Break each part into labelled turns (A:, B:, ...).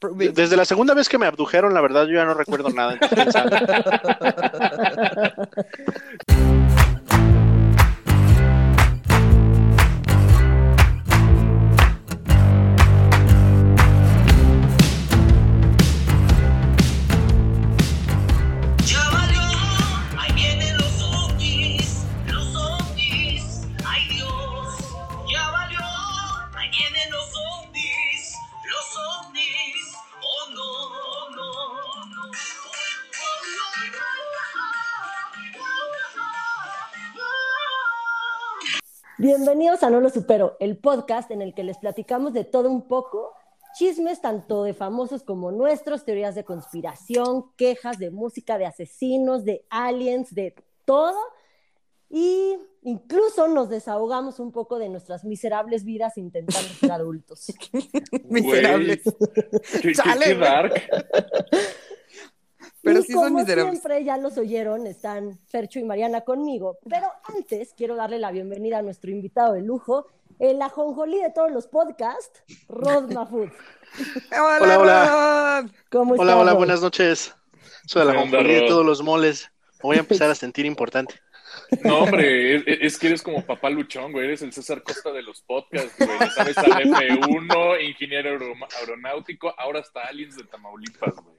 A: Desde la segunda vez que me abdujeron, la verdad, yo ya no recuerdo nada.
B: Supero, el podcast en el que les platicamos de todo un poco, chismes tanto de famosos como nuestros, teorías de conspiración, quejas de música, de asesinos, de aliens, de todo. Y incluso nos desahogamos un poco de nuestras miserables vidas intentando ser adultos.
C: miserables.
D: ¿Qué, qué, dark.
B: Pero y como siempre, ya los oyeron, están Fercho y Mariana conmigo. Pero antes quiero darle la bienvenida a nuestro invitado de lujo, el ajonjolí de todos los podcasts, Rod Mafud.
A: hola, hola.
B: ¿Cómo
A: estás? Hola, hola, buenas noches. Soy el ajonjolí de todos los moles. Me voy a empezar a sentir importante.
D: No, hombre, es, que eres como papá luchón, güey. Eres el César Costa de los podcasts, güey. sabes al F1, ingeniero aeronáutico, ahora está Aliens de Tamaulipas, güey.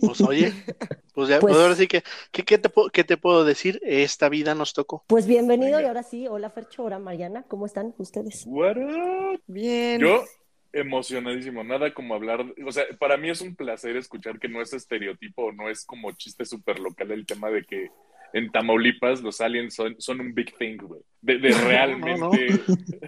A: Pues oye, pues ya, pues, ahora sí que, ¿qué, te, ¿qué te puedo decir? Esta vida nos tocó.
B: Pues bienvenido y ahora sí, hola Fercho, hola Mariana, ¿cómo están ustedes?
D: Bien. Yo emocionadísimo, nada como hablar, o sea, para mí es un placer escuchar que no es estereotipo, no es como chiste súper local el tema de que en Tamaulipas los aliens son, son un big thing, güey. De, realmente.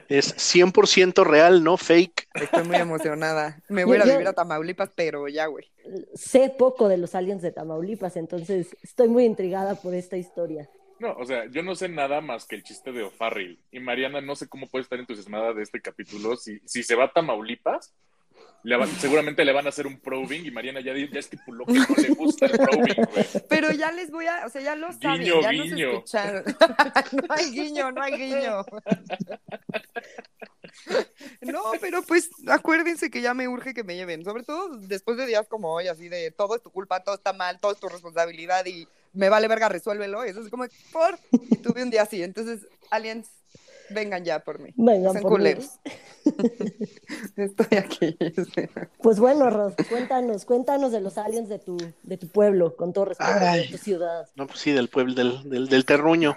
A: Es 100% real, no fake.
C: Estoy muy emocionada. Me voy a vivir a Tamaulipas, pero ya, güey.
B: Sé poco de los aliens de Tamaulipas, entonces estoy muy intrigada por esta historia.
D: No, o sea, yo no sé nada más que el chiste de O'Farrill. Y Mariana, no sé cómo puede estar entusiasmada de este capítulo. Si, si se va a Tamaulipas, seguramente le van a hacer un probing y Mariana ya, ya estipuló que no le gusta el probing, güey.
C: Pero ya les voy a, o sea, ya lo saben,
D: guiño,
C: ya
D: guiño.
C: Nos no hay guiño, no hay guiño. No, pero pues acuérdense que ya me urge que me lleven, sobre todo después de días como hoy, así de todo es tu culpa, todo está mal, todo es tu responsabilidad y me vale verga, resuélvelo. Eso es como, por, y tuve un día así. Entonces, aliens, Vengan ya por mí.
B: Vengan por mí.
C: Estoy aquí.
B: Pues bueno, Ros, cuéntanos, cuéntanos de los aliens de tu, de tu pueblo, con todo respeto de tu ciudad.
A: No, pues sí, del pueblo, del, del, terruño.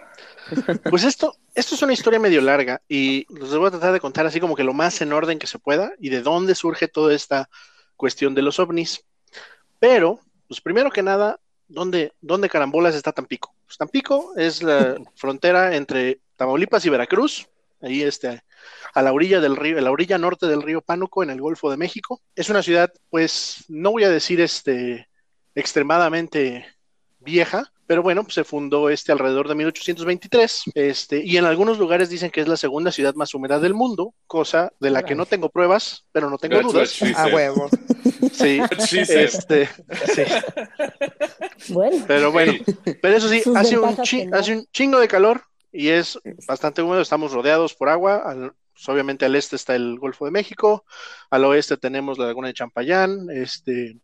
A: Pues esto, esto es una historia medio larga y los voy a tratar de contar así como que lo más en orden que se pueda y de dónde surge toda esta cuestión de los ovnis. Pero, pues primero que nada, ¿dónde, dónde carambolas está Tampico? Pues Tampico es la frontera entre Tamaulipas y Veracruz, ahí este, a la orilla del río, a la orilla norte del río Pánuco, en el Golfo de México. Es una ciudad, pues, no voy a decir este, extremadamente vieja, pero bueno, pues, se fundó este alrededor de 1823, este, y en algunos lugares dicen que es la segunda ciudad más húmeda del mundo, cosa de la que no tengo pruebas, pero no tengo dudas.
C: A huevo.
A: Sí, este, sí.
B: Bueno.
A: Pero bueno, pero eso sí, hace un, hace un chingo de calor, y es bastante húmedo, estamos rodeados por agua, pues, obviamente al este está el Golfo de México, al oeste tenemos la laguna de Champayán, este,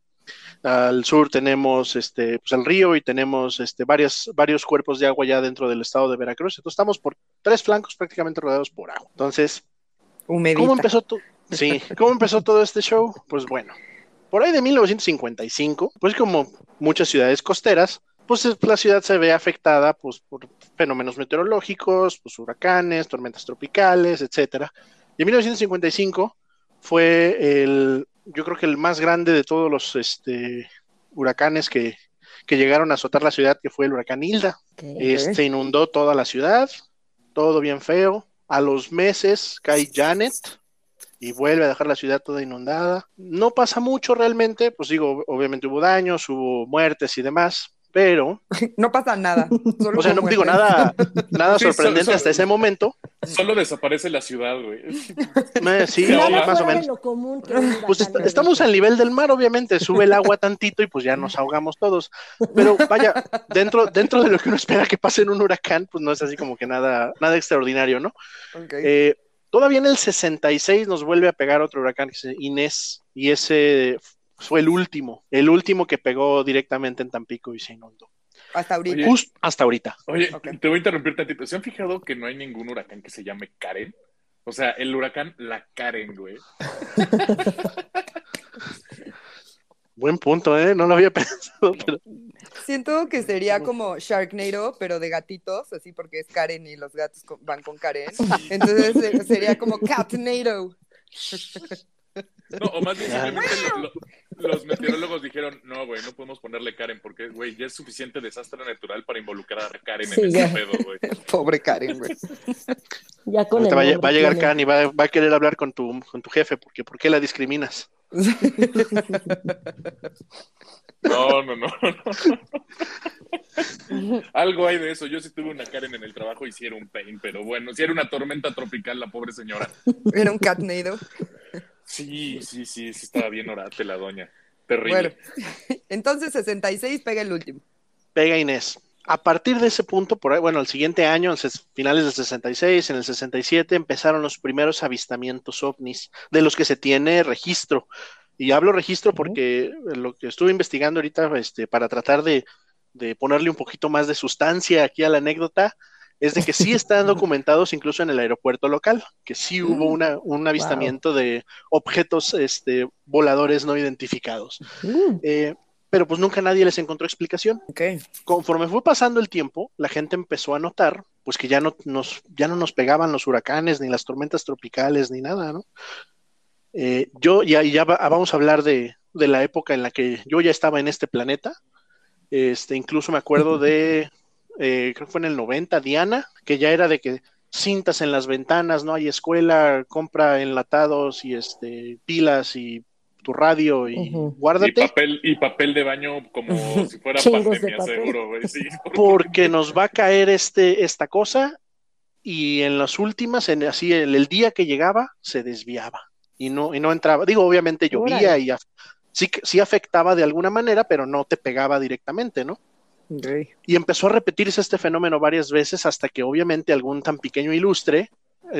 A: al sur tenemos este, pues el río y tenemos este, varias, varios cuerpos de agua ya dentro del estado de Veracruz, entonces estamos por tres flancos prácticamente rodeados por agua. Entonces, ¿cómo empezó, sí, ¿cómo empezó todo este show? Pues bueno, por ahí de 1955, pues como muchas ciudades costeras, pues la ciudad se ve afectada pues, por fenómenos meteorológicos, pues huracanes, tormentas tropicales, etcétera. Y en 1955 fue el, yo creo que el más grande de todos los este, huracanes que, que llegaron a azotar la ciudad, que fue el huracán Hilda. Este inundó toda la ciudad, todo bien feo. A los meses cae Janet y vuelve a dejar la ciudad toda inundada. No pasa mucho realmente, pues digo, obviamente hubo daños, hubo muertes y demás, pero
C: no pasa nada.
A: o sea, no digo nada, nada sorprendente hasta ese momento.
D: Solo desaparece la ciudad, güey.
A: sí, más o menos. pues estamos al nivel del mar, obviamente, sube el agua tantito y pues ya nos ahogamos todos. Pero vaya, dentro, dentro de lo que uno espera que pase en un huracán, pues no es así como que nada, nada extraordinario, ¿no? Eh, todavía en el 66 nos vuelve a pegar otro huracán, Inés, y ese fue el último, el último que pegó directamente en Tampico y se inundó.
C: Hasta ahorita.
A: Justo hasta ahorita.
D: Oye, te voy a interrumpir tantito. ¿Se han fijado que no hay ningún huracán que se llame Karen? O sea, el huracán La Karen, güey.
A: Buen punto, ¿eh? No lo había pensado. Pero...
C: Siento que sería como Sharknado, pero de gatitos, así porque es Karen y los gatos van con Karen. Entonces eh, sería como Catnado.
D: No, o más bien simplemente los meteorólogos dijeron, no, güey, no podemos ponerle Karen porque, güey, ya es suficiente desastre natural para involucrar a Karen en ese pedo, güey.
C: Pobre Karen, güey.
B: Ya con
A: va, va, a llegar Karen y va, va, a querer hablar con tu, con tu jefe, porque ¿por qué la discriminas?
D: No, no, no, no. Algo hay de eso. Yo sí tuve una Karen en el trabajo y sí era un pain, pero bueno, sí era una tormenta tropical la pobre señora.
C: Era un catnado.
D: Sí, sí, sí, sí estaba bien orate la doña. Terrible. Bueno,
C: entonces 66 pega el último.
A: Pega Inés. A partir de ese punto, por ahí, bueno, el siguiente año, en finales del 66, en el 67, empezaron los primeros avistamientos ovnis, de los que se tiene registro. Y hablo registro porque lo que estuve investigando ahorita, este, para tratar de, de ponerle un poquito más de sustancia aquí a la anécdota, es de que sí están documentados incluso en el aeropuerto local, que sí hubo mm. una, un avistamiento de objetos este, voladores no identificados. Mm. Eh, pero pues nunca nadie les encontró explicación. Conforme fue pasando el tiempo, la gente empezó a notar pues que ya no nos, ya no nos pegaban los huracanes, ni las tormentas tropicales, ni nada, ¿no? Eh, yo ya, ya vamos a hablar de, de, la época en la que yo ya estaba en este planeta. Este, incluso me acuerdo de eh, creo que fue en el 90, Diana, que ya era de que cintas en las ventanas, no hay escuela, compra enlatados y este pilas y tu radio y guárdate.
D: Y papel, y papel de baño como si fuera pandemia, seguro, güey.
A: Porque nos va a caer este, esta cosa y en las últimas, en, así el, el, día que llegaba, se desviaba y no, y no entraba. Digo, obviamente llovía y sí, sí afectaba de alguna manera, pero no te pegaba directamente, ¿no? Y empezó a repetirse este fenómeno varias veces hasta que obviamente algún tan pequeño ilustre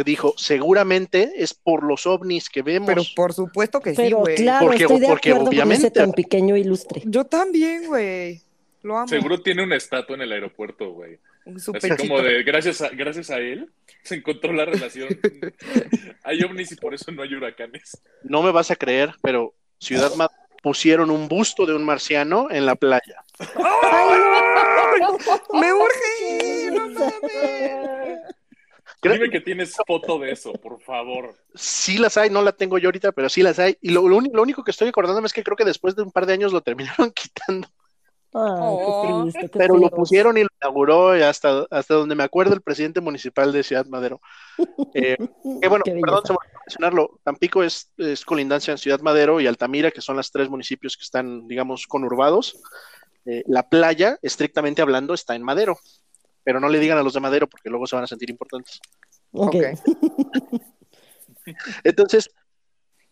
A: dijo, seguramente es por los ovnis que vemos.
C: Pero por supuesto que sí, güey.
B: Claro, porque, estoy de porque obviamente con ese tan pequeño ilustre.
C: Yo también, güey. Lo amo.
D: Seguro tiene una estatua en el aeropuerto, güey. Así como de gracias a, gracias a él se encontró la relación. hay ovnis y por eso no hay huracanes.
A: No me vas a creer, pero Ciudad Madrid pusieron un busto de un marciano en la playa.
C: ¡Me urge! ¡No
D: Dime que tienes foto de eso, por favor.
A: Sí las hay, no la tengo yo ahorita, pero sí las hay. Y lo, único que estoy acordándome es que creo que después de un par de años lo terminaron quitando.
B: Oh.
A: pero lo pusieron y lo inauguró hasta, hasta donde me acuerdo el presidente municipal de Ciudad Madero. Eh, que bueno, perdón, se me olvidó mencionarlo. Tampico es, es, colindancia en Ciudad Madero y Altamira, que son las tres municipios que están, digamos, conurbados. Eh, la playa, estrictamente hablando, está en Madero, pero no le digan a los de Madero porque luego se van a sentir importantes.
B: Ok.
A: Entonces,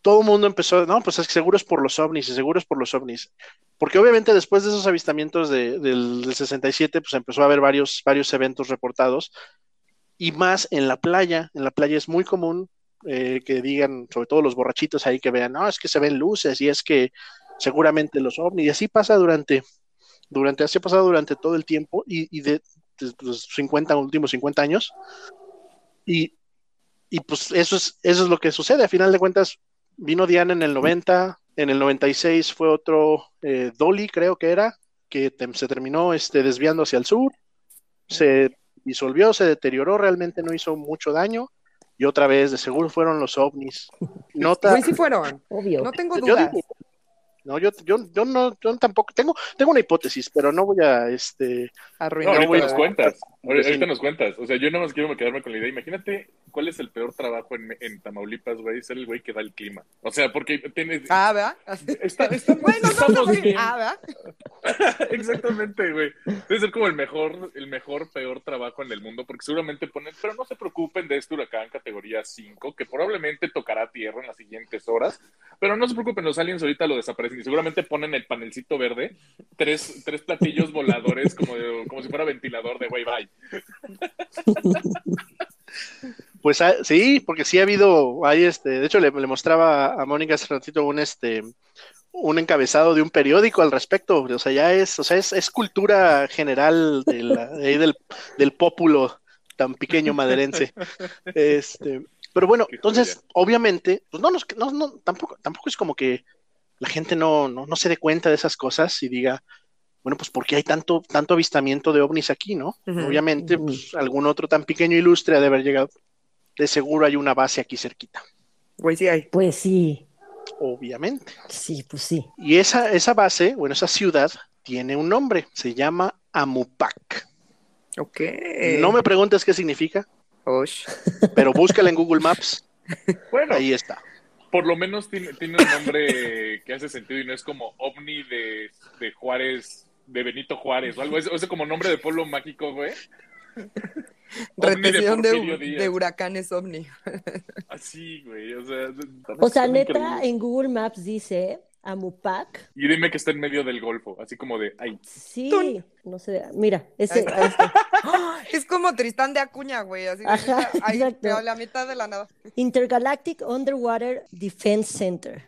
A: todo el mundo empezó, no, pues es que seguro es por los ovnis y seguro es por los ovnis. Porque obviamente después de esos avistamientos del, del, 67, pues empezó a haber varios, varios eventos reportados y más en la playa. En la playa es muy común eh, que digan, sobre todo los borrachitos ahí que vean, no, es que se ven luces y es que seguramente los ovnis. Y así pasa durante, durante, así ha pasado durante todo el tiempo y, de, los 50, últimos 50 años. Y, y, pues eso es, eso es lo que sucede. A final de cuentas, vino Diana en el 90, en el 96 fue otro eh, Dolly, creo que era, que se terminó este, desviando hacia el sur, se disolvió, se deterioró, realmente no hizo mucho daño. Y otra vez, de seguro fueron los ovnis.
C: Nota. Pues sí fueron, obvio. No tengo dudas.
A: No, yo, yo, yo no, yo tampoco tengo, tengo una hipótesis, pero no voy a este
D: arruinar. No, ahorita nos cuentas, ahorita nos cuentas. O sea, yo nada más quiero quedarme con la idea. Imagínate cuál es el peor trabajo en, en Tamaulipas, güey, ser el güey que da el clima. O sea, porque tienes.
C: Ah, ¿verdad?
D: Está, está, bueno, estamos bien. Ah, ¿verdad? Exactamente, güey. Debe ser como el mejor, el mejor, peor trabajo en el mundo, porque seguramente ponen, pero no se preocupen de este huracán categoría 5, que probablemente tocará tierra en las siguientes horas, pero no se preocupen, los aliens ahorita lo desaparecen y seguramente ponen el panelcito verde, tres, tres platillos voladores como, como si fuera ventilador de güey, bye.
A: Pues ah, sí, porque sí ha habido, hay este, de hecho le, mostraba a Mónica hace ratito un este un encabezado de un periódico al respecto. O sea, ya es, o sea, es, cultura general del, del pópulo tan pequeño maderense. Este, pero bueno, entonces, obviamente, pues no, nos, no, no, tampoco, tampoco es como que la gente no, no, no, se dé cuenta de esas cosas y diga, bueno, pues ¿por qué hay tanto, tanto avistamiento de ovnis aquí, no? Obviamente, pues algún otro tan pequeño ilustre ha de haber llegado. De seguro hay una base aquí cerquita.
C: Pues sí hay.
B: Pues sí.
A: Obviamente.
B: Sí, pues sí.
A: Y esa, esa base, bueno, esa ciudad tiene un nombre, se llama Amupac.
C: Ok.
A: No me preguntes qué significa. Pero búscala en Google Maps. Bueno. Ahí está.
D: Por lo menos tiene, tiene un nombre que hace sentido y no es como ovni de, de Juárez, de Benito Juárez o algo. Es, es como nombre de pueblo mágico, güey.
C: Retención de, de, huracanes ovni.
D: Así, güey. O sea,
B: o sea neta, en Google Maps dice Amupac.
D: Y dime que está en medio del Golfo, así como de ahí.
B: Sí, no sé, mira, ese.
C: es como Tristán de Acuña, güey, así Ajá, ahí, a la mitad de la nada.
B: Intergalactic Underwater Defense Center.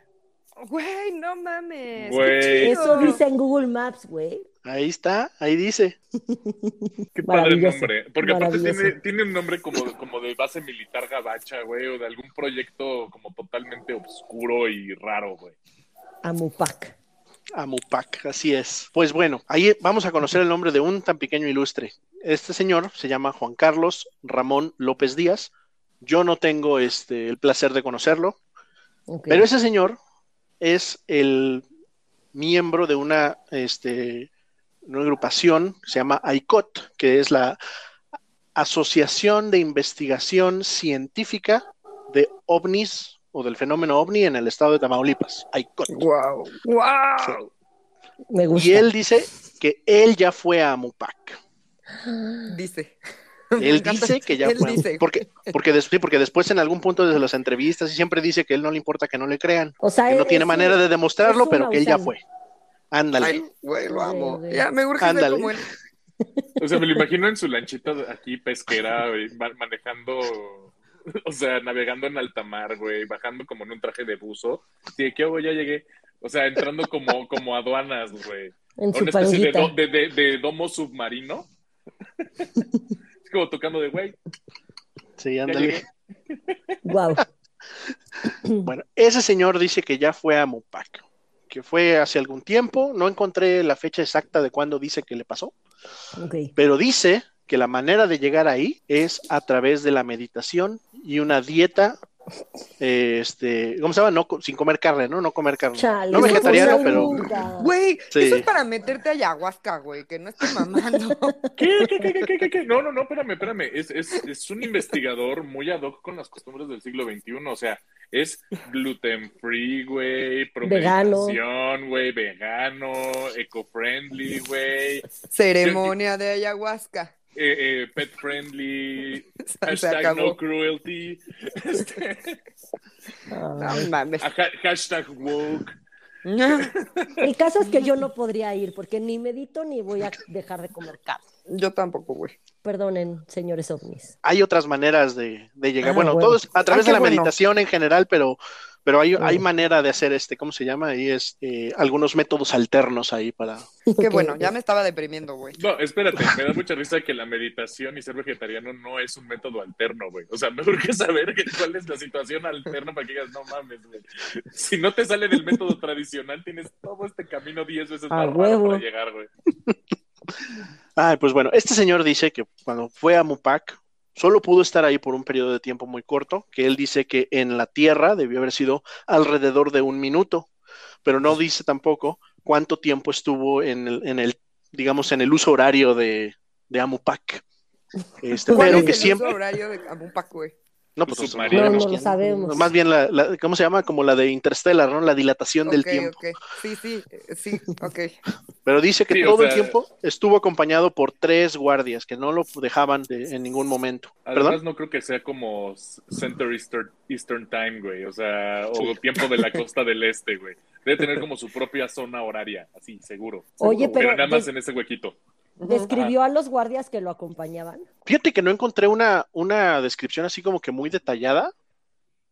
C: Güey, no mames.
B: Eso dice en Google Maps, güey.
A: Ahí está, ahí dice.
D: Qué padre nombre. Porque aparte tiene, tiene, un nombre como, como de base militar gabacha, güey, o de algún proyecto como totalmente oscuro y raro, güey.
B: Amupac.
A: Amupac, así es. Pues bueno, ahí vamos a conocer el nombre de un tan pequeño ilustre. Este señor se llama Juan Carlos Ramón López Díaz. Yo no tengo este, el placer de conocerlo, pero ese señor es el miembro de una, este, una agrupación que se llama AICOT, que es la Asociación de Investigación Científica de OVNIs o del fenómeno ovni en el estado de Tamaulipas.
C: Wow, wow.
B: Me gusta.
A: Y él dice que él ya fue a Mupac.
C: Dice.
A: Él dice que ya fue. Dice. Porque, porque, porque después en algún punto de las entrevistas y siempre dice que él no le importa que no le crean. O sea, que no tiene manera de demostrarlo, pero que él ya fue. Ándale.
C: güey, lo amo. Ya me urge Ándale. como él.
D: O sea, me lo imagino en su lanchita aquí pesquera, manejando o sea, navegando en alta mar, güey, bajando como en un traje de buzo. Sí, ¿qué hago? Ya llegué. O sea, entrando como, como aduanas, güey.
B: En Una especie
D: de, de, domo submarino. es como tocando de güey.
A: Sí, ándale.
B: Wow.
A: bueno, ese señor dice que ya fue a Mopac, que fue hace algún tiempo. No encontré la fecha exacta de cuándo dice que le pasó.
B: Okay.
A: Pero dice que la manera de llegar ahí es a través de la meditación y una dieta este, ¿cómo se llama? No, sin comer carne, ¿no? No comer carne. no vegetariano, pero.
C: Güey, eso es para meterte a ayahuasca, güey, que no estés mamando.
D: ¿Qué, qué, qué, qué, qué, No, no, no, espérame, espérame. Es, es, es un investigador muy ad hoc con las costumbres del siglo XXI. O sea, es gluten free, güey, promedicación, güey, vegano, eco-friendly, güey.
C: Ceremonia de ayahuasca.
D: Eh, eh, pet friendly, hashtag no cruelty, este, hashtag woke.
B: El caso es que yo no podría ir porque ni medito ni voy a dejar de comer carne.
C: Yo tampoco, güey.
B: Perdonen, señores ovnis.
A: Hay otras maneras de, llegar. Ah, bueno, todo es a través de la meditación en general, pero pero hay, hay manera de hacer este, ¿cómo se llama? Ahí es este, algunos métodos alternos ahí para.
C: Qué bueno, ya me estaba deprimiendo, güey.
D: No, espérate, me da mucha risa que la meditación y ser vegetariano no es un método alterno, güey. O sea, mejor que saber cuál es la situación alterna para que digas, no mames, güey. Si no te sale del método tradicional, tienes todo este camino diez veces más para llegar, güey.
A: Ay, pues bueno, este señor dice que cuando fue a Mupac, Solo pudo estar ahí por un periodo de tiempo muy corto, que él dice que en la Tierra debió haber sido alrededor de un minuto, pero no dice tampoco cuánto tiempo estuvo en el, en el digamos, en el uso horario de, de Amupac.
C: Este, pero que siempre... uso horario de Amupac, güey?
A: No, pues
B: no, lo sabemos.
A: Más bien, la, ¿cómo se llama? Como la de Interstellar, ¿no? La dilatación del tiempo.
C: Sí, sí, sí, ok.
A: Pero dice que todo el tiempo estuvo acompañado por tres guardias que no lo dejaban en ningún momento.
D: Además, no creo que sea como Center Eastern, Time, güey. O sea, o tiempo de la costa del este, güey. Debe tener como su propia zona horaria, así, seguro.
B: Oye, pero.
D: Pero nada más en ese huequito.
B: ¿Describió a los guardias que lo acompañaban?
A: Fíjate que no encontré una, una descripción así como que muy detallada.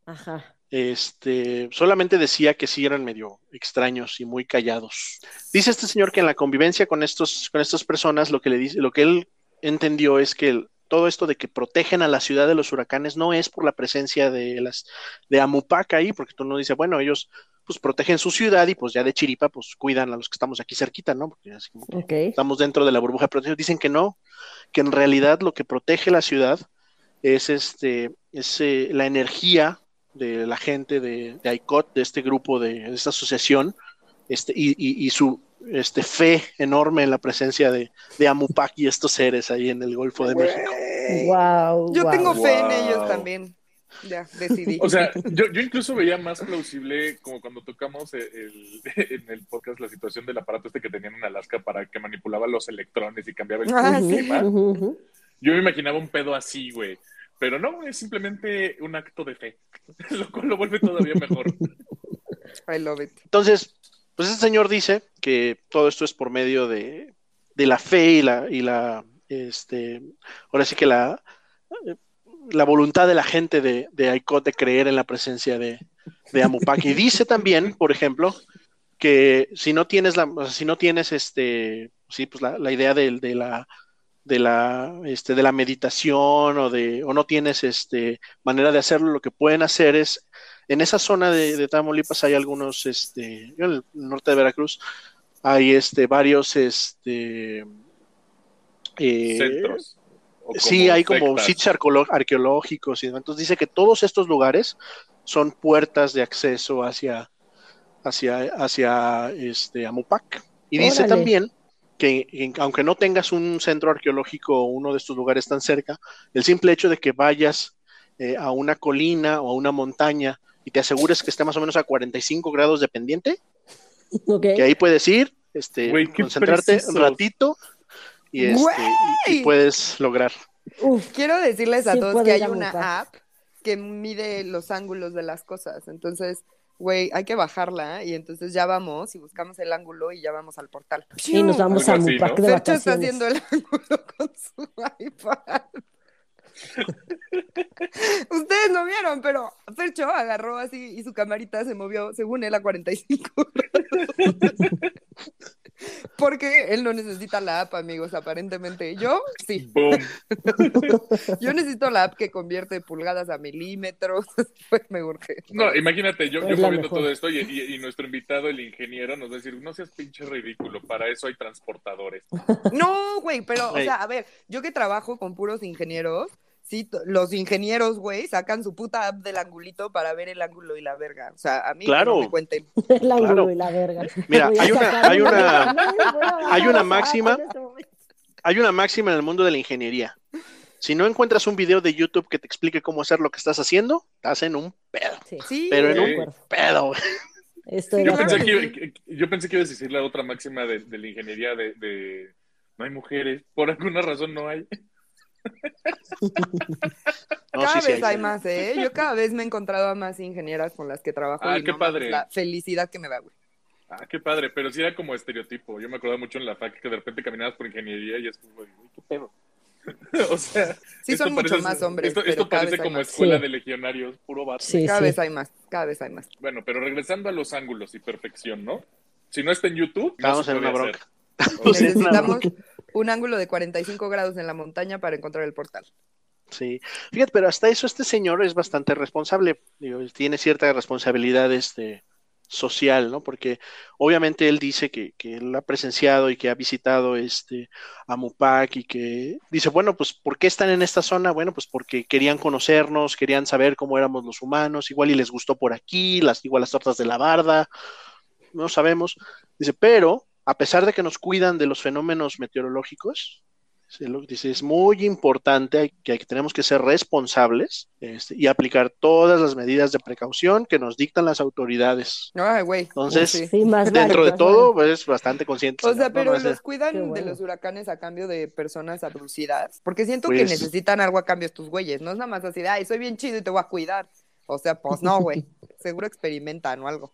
B: Ajá.
A: este, solamente decía que sí eran medio extraños y muy callados. Dice este señor que en la convivencia con estos, con estas personas, lo que le dice, lo que él entendió es que todo esto de que protegen a la ciudad de los huracanes no es por la presencia de las de Amupac ahí, porque tú no dices, bueno, ellos pues protegen su ciudad y pues ya de Chiripa pues cuidan a los que estamos aquí cerquita, ¿no? Porque así como estamos dentro de la burbuja de protección. Dicen que no, que en realidad lo que protege la ciudad es este, es eh, la energía de la gente de, de ICOT, de este grupo, de, esta asociación, este, y, y, su este, fe enorme en la presencia de, de Amupac y estos seres ahí en el Golfo de México.
B: Wow,
C: Yo tengo fe en ellos también. Ya, decidí.
D: O sea, yo, yo, incluso veía más plausible como cuando tocamos el, en el podcast la situación del aparato este que tenían en Alaska para que manipulaba los electrones y cambiaba el ah, clima. Yo me imaginaba un pedo así, güey. Pero no, es simplemente un acto de fe, lo cual lo vuelve todavía mejor.
C: I love it.
A: Entonces, pues este señor dice que todo esto es por medio de, de la fe y la, y la, este, ahora sí que la, la voluntad de la gente de, de ICOT de creer en la presencia de, de. Y dice también, por ejemplo, que si no tienes la, o sea, si no tienes este, sí, pues la, idea de, de la de la, este, de la meditación o, de, o no tienes este, manera de hacerlo, lo que pueden hacer es, en esa zona de, Tamaulipas hay algunos, este, en el norte de Veracruz, hay este, varios este,
D: eh, centros.
A: Sí, hay como sitios arqueológicos y Entonces dice que todos estos lugares son puertas de acceso hacia, hacia, hacia este, Amupac. Y dice también que aunque no tengas un centro arqueológico o uno de estos lugares tan cerca, el simple hecho de que vayas eh, a una colina o a una montaña y te asegures que esté más o menos a 45 grados de pendiente, que ahí puedes ir, este, concentrarte un ratito y, este, puedes lograr.
C: quiero decirles a todos que hay una app que mide los ángulos de las cosas, entonces güey, hay que bajarla y entonces ya vamos y buscamos el ángulo y ya vamos al portal.
B: Y nos vamos a un parque de vacaciones.
C: está haciendo el ángulo con su iPad. Ustedes no vieron, pero Fercho agarró así y su camarita se movió, según él, a 45 Porque él no necesita la app, amigos, aparentemente. Yo, sí. yo necesito la app que convierte pulgadas a milímetros. pues me urge.
D: No, imagínate, yo, yo viendo todo esto y, y, nuestro invitado, el ingeniero, nos va a decir, no seas pinche ridículo, para eso hay transportadores.
C: No, güey, pero, o sea, a ver, yo que trabajo con puros ingenieros, Sí, los ingenieros, güey, sacan su puta app del angulito para ver el ángulo y la verga. O sea, a mí
A: claro.
C: no me cuenten.
B: El ángulo y la verga.
A: Mira, hay una, hay una, hay una máxima, hay una máxima en el mundo de la ingeniería. Si no encuentras un video de YouTube que te explique cómo hacer lo que estás haciendo, estás en un pedo. Sí. Pero en un pedo.
D: yo, pensé que, yo pensé que ibas a decir la otra máxima de, la ingeniería de, de no hay mujeres. Por alguna razón no hay
C: cada vez hay, más, ¿eh? Yo cada vez me he encontrado a más ingenieras con las que trabajo.
D: Ah, qué padre.
C: La felicidad que me da, güey.
D: Ah, qué padre, pero sí era como estereotipo. Yo me acuerdo mucho en la fac que de repente caminabas por ingeniería y es como, güey, qué pedo. o sea,
C: sí son mucho más hombres.
D: Esto, parece como escuela de legionarios, puro vato.
C: Sí, cada vez hay más, cada vez hay más.
D: Bueno, pero regresando a los ángulos y perfección, ¿no? Si no está en YouTube,
A: vamos en una bronca.
C: Necesitamos un ángulo de 45 grados en la montaña para encontrar el portal.
A: Sí, fíjate, pero hasta eso este señor es bastante responsable, tiene cierta responsabilidad este, social, ¿no? Porque obviamente él dice que, que, él ha presenciado y que ha visitado este a Mupac y que dice, bueno, pues ¿por qué están en esta zona? Bueno, pues porque querían conocernos, querían saber cómo éramos los humanos, igual y les gustó por aquí, las, igual las tortas de la barda, no sabemos. Dice, pero a pesar de que nos cuidan de los fenómenos meteorológicos, dice, es muy importante que, tenemos que ser responsables este, y aplicar todas las medidas de precaución que nos dictan las autoridades.
C: Ay, güey.
A: Entonces, dentro de todo, pues bastante consciente.
C: O sea, pero los cuidan de los huracanes a cambio de personas abducidas, porque siento que pues necesitan algo a cambio estos güeyes, no es nada más así de, ay, soy bien chido y te voy a cuidar. O sea, pues no, güey, seguro experimentan o algo.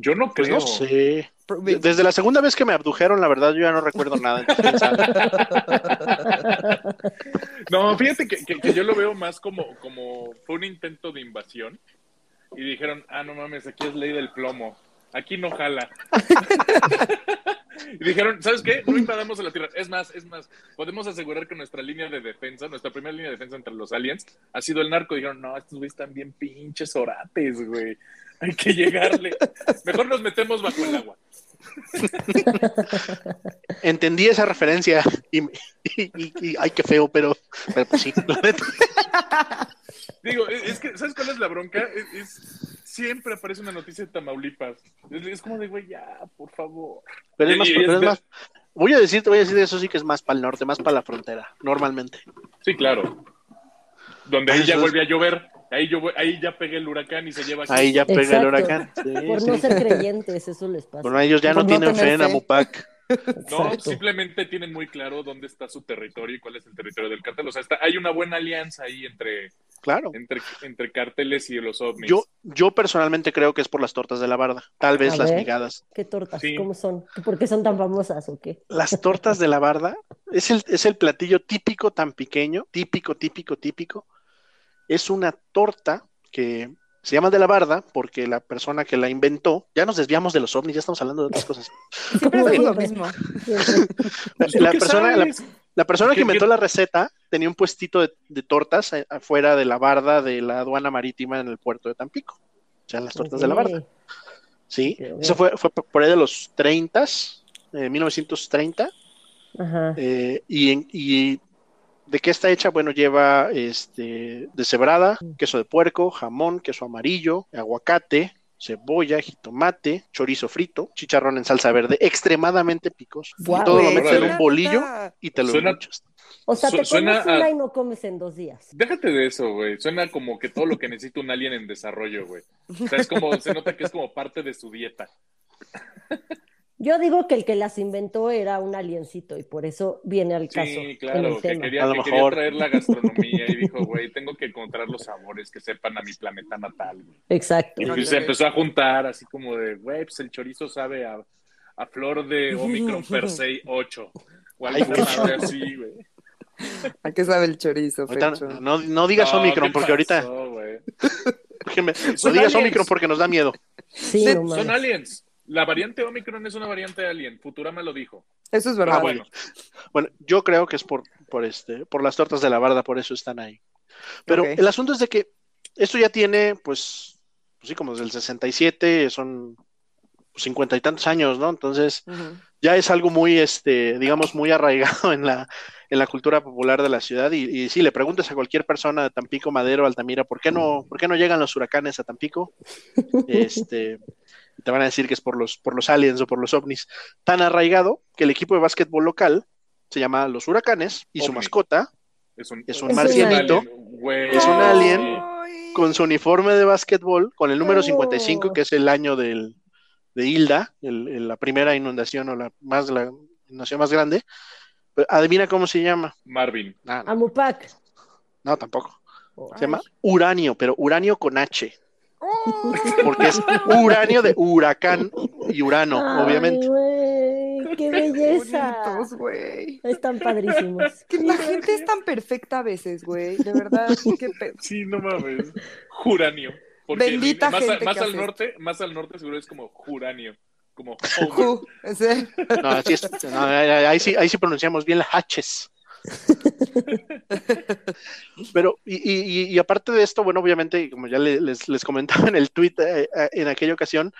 D: Yo no
A: pues
D: creo.
A: no sé. Desde la segunda vez que me abdujeron, la verdad, yo ya no recuerdo nada.
D: no, fíjate que, yo lo veo más como, como fue un intento de invasión y dijeron, ah, no mames, aquí es ley del plomo. Aquí no jala. y dijeron, ¿sabes qué? No invadamos a la Tierra. Es más, es más, podemos asegurar que nuestra línea de defensa, nuestra primera línea de defensa entre los aliens, ha sido el narco. dijeron, no, estos güeyes están bien pinches orates, güey. Hay que llegarle. Mejor nos metemos bajo el agua.
A: Entendí esa referencia y, ay, qué feo, pero, pues sí.
D: Digo, es que, ¿sabes cuál es la bronca? Es, siempre aparece una noticia de Tamaulipas. Es, como de, güey, ya, por favor.
A: Pero es más, voy a decirte, voy a decir eso sí que es más para el norte, más para la frontera, normalmente.
D: Sí, claro. Donde ahí ya vuelve a llover. Ahí, yo, ahí ya pegué el huracán y se lleva.
A: Ahí ya pega el huracán.
B: Por no ser creyentes, eso les pasa.
A: Bueno, ellos ya no tienen fe en Amupac.
D: No, simplemente tienen muy claro dónde está su territorio y cuál es el territorio del cártel. O sea, está, hay una buena alianza ahí entre,
A: claro.
D: entre, entre cárteles y los ovnis.
A: Yo, yo personalmente creo que es por las tortas de la barda. Tal vez las migadas.
B: ¿Qué tortas? ¿Cómo son? ¿Por qué son tan famosas o qué?
A: Las tortas de la barda es el, es el platillo típico tan pequeño, típico, típico, típico. Es una torta que se llama de la barda porque la persona que la inventó, ya nos desviamos de los ovnis, ya estamos hablando de otras cosas.
C: Siempre lo mismo.
A: la, persona, la, persona que inventó la receta tenía un puestito de, tortas afuera de la barda de la aduana marítima en el puerto de Tampico. O sea, las tortas de la barda. Sí, eso fue, fue por ahí de los 30, eh, 1930. Ajá. Eh, y, y ¿De qué está hecha? Bueno, lleva este deshebrada, mm. queso de puerco, jamón, queso amarillo, aguacate, cebolla, jitomate, chorizo frito, chicharrón en salsa verde, extremadamente picos. y todo lo metes en un bolillo y te lo suena,
B: O sea, te comes una y no comes en dos días.
D: Déjate de eso, güey. Suena como que todo lo que necesita un alien en desarrollo, güey. O sea, es como, se nota que es como parte de su dieta.
B: Yo digo que el que las inventó era un aliencito y por eso viene al caso.
D: Sí, claro, que, quería, quería, traer la gastronomía y dijo, güey, tengo que encontrar los sabores que sepan a mi planeta natal.
B: Exacto.
D: Y se empezó a juntar así como de, güey, pues el chorizo sabe a, a flor de Omicron per se 8. O algo así, güey.
C: ¿A qué sabe el chorizo,
A: no, no, digas Omicron porque ahorita... no digas Omicron porque nos da miedo.
B: Sí,
D: son aliens. La variante Omicron es una variante alien. Futurama lo dijo.
C: Eso es verdad. Ah,
A: bueno. bueno, yo creo que es por, por, este, por las tortas de la barda, por eso están ahí. Pero el asunto es de que esto ya tiene, pues, pues sí, como desde el 67, son cincuenta y tantos años, ¿no? Entonces, ya es algo muy, este, digamos, muy arraigado en la, en la cultura popular de la ciudad. Y, y si le preguntas a cualquier persona de Tampico, Madero, Altamira, ¿por qué no, por qué no llegan los huracanes a Tampico? Este, te van a decir que es por los, por los aliens o por los ovnis, tan arraigado que el equipo de básquetbol local se llama Los Huracanes y su mascota es un, es un marcianito, es un alien con su uniforme de básquetbol, con el número 55, que es el año del, de Hilda, la primera inundación o la más la inundación más grande. Adivina cómo se llama.
D: Marvin.
B: Amupac.
A: No, tampoco. Se llama Uranio, pero Uranio con H. Porque es uranio de huracán y urano, obviamente.
B: ¡Qué belleza! Están padrísimos.
C: Que la gente es tan perfecta a veces, güey. De verdad.
D: Sí, no mames. Juranio.
C: Bendita
D: más,
C: gente
D: más al norte, más al norte seguro es como juranio. Como
A: no, así es, ahí, sí, ahí sí pronunciamos bien las H's. Pero, y, aparte de esto, bueno, obviamente, como ya les, comentaba en el tweet eh, eh, en aquella ocasión,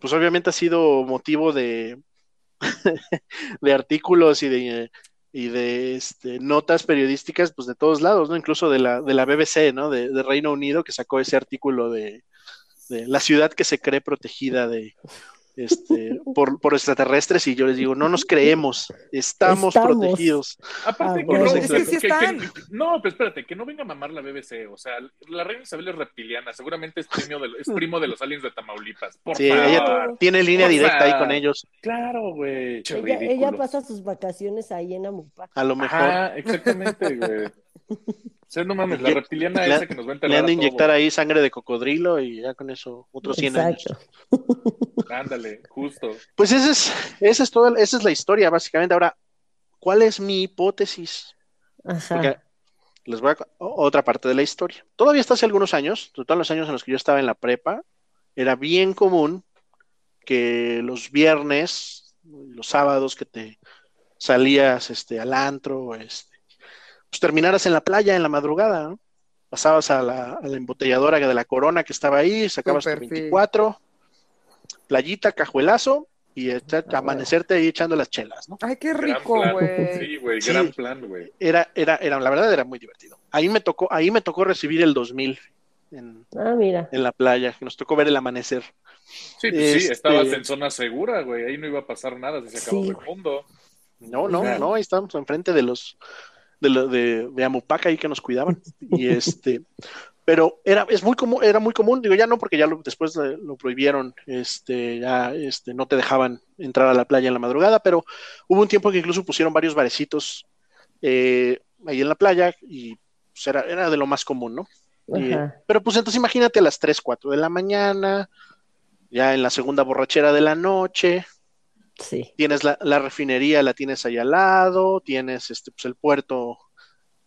A: pues obviamente ha sido motivo de, de artículos y de, y de este, notas periodísticas, pues de todos lados, ¿no? Incluso de la, de la BBC, ¿no? De, Reino Unido, que sacó ese artículo de la ciudad que se cree protegida de, este, por, por, extraterrestres y yo les digo, no nos creemos, estamos, protegidos.
D: Aparte, ah, que, no, pero espérate, que no venga a mamar la BBC, o sea, la reina Isabel es reptiliana, seguramente es, de, es primo de los aliens de Tamaulipas. Por sí,
A: ella tiene línea directa ahí con ellos.
D: Claro, güey.
B: Ella, ella, pasa sus vacaciones ahí en Amupa.
A: A lo mejor. Ah,
D: exactamente, güey. O no mames, la reptiliana esa que nos va a enterrar.
A: Le han de inyectar ahí sangre de cocodrilo y ya con eso otros 100 años.
D: Ándale, justo.
A: Pues esa es, esa es toda, esa es la historia, básicamente. Ahora, ¿cuál es mi hipótesis? Porque les voy a otra parte de la historia. Todavía hasta hace algunos años, todos los años en los que yo estaba en la prepa, era bien común que los viernes, los sábados que te salías este, al antro, este, pues terminaras en la playa en la madrugada, pasabas a la, embotelladora de la corona que estaba ahí, sacabas tu 24, playita, cajuelazo, y amanecerte ahí echando las chelas, ¿no?
C: Ay, qué rico, güey.
D: Sí, güey, gran plan, güey.
A: Era, era, era, la verdad era muy divertido. Ahí me tocó, ahí me tocó recibir el 2000 en,
B: ah, mira.
A: en la playa, que nos tocó ver el amanecer.
D: Sí, pues sí, este, estabas en zona segura, güey, ahí no iba a pasar nada, si se acabó el mundo.
A: No, no, no, ahí estábamos enfrente de los de, de, de Amupaca ahí que nos cuidaban. Y este, pero era, es muy común, era muy común, digo ya no, porque ya después lo prohibieron, este, ya este, no te dejaban entrar a la playa en la madrugada, pero hubo un tiempo que incluso pusieron varios barecitos eh, ahí en la playa y pues, era, era de lo más común, ¿no? pero pues entonces imagínate a las 3, 4 de la mañana, ya en la segunda borrachera de la noche,
B: sí.
A: tienes la, la refinería, la tienes ahí al lado, tienes este, pues, el puerto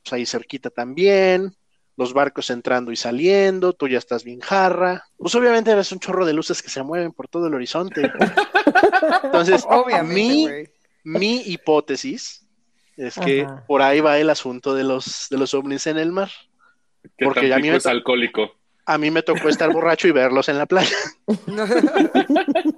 A: pues, ahí cerquita también, los barcos entrando y saliendo, tú ya estás bien jarra. Pues obviamente ves un chorro de luces que se mueven por todo el horizonte. Entonces, obviamente, mi, hipótesis es que por ahí va el asunto de los, de los ovnis en el mar.
D: Porque a mí me es alcohólico.
A: A mí me tocó estar borracho y verlos en la playa.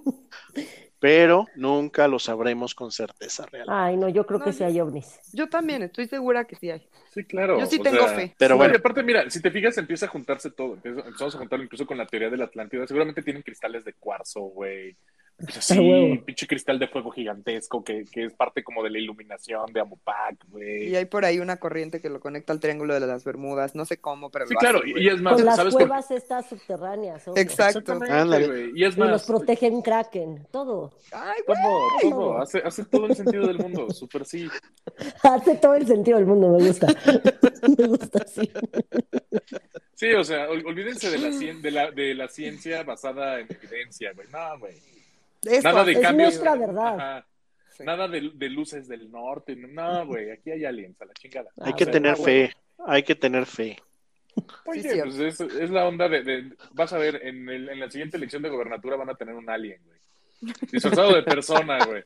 A: pero nunca lo sabremos con certeza real.
B: Ay, no, yo creo que sí hay ovnis.
C: Yo también, estoy segura que sí hay.
D: Sí, claro.
C: Yo sí tengo fe.
A: Pero bueno.
D: aparte, mira, si te fijas, empieza a juntarse todo. Empezamos a juntarlo incluso con la teoría de la Atlántida. Seguramente tienen cristales de cuarzo, güey. Pues así, pinche cristal de fuego gigantesco que, que, es parte como de la iluminación de Amopac, güey.
C: Y hay por ahí una corriente que lo conecta al Triángulo de las Bermudas, no sé cómo, pero
D: Sí, claro, y es más,
B: Con las cuevas estas subterráneas.
C: Exacto.
A: Ándale.
D: Y es más.
B: Y los protegen Kraken, todo.
C: Ay,
D: todo, todo, hace, hace todo el sentido del mundo, súper sí.
B: hace todo el sentido del mundo, me gusta. me gusta, sí.
D: Sí, o sea, olvídense de la, de la, de la ciencia basada en evidencia, güey. No, güey nada de
B: es
D: cambios.
B: nuestra verdad.
D: Nada de, luces del norte. No, güey, aquí hay aliens, a la chingada.
A: Hay que tener fe, hay que tener fe.
D: Oye, pues es, es, la onda de, Vas a ver, en, el, en la siguiente elección de gobernatura van a tener un alien, güey. Disfrazado de persona, güey.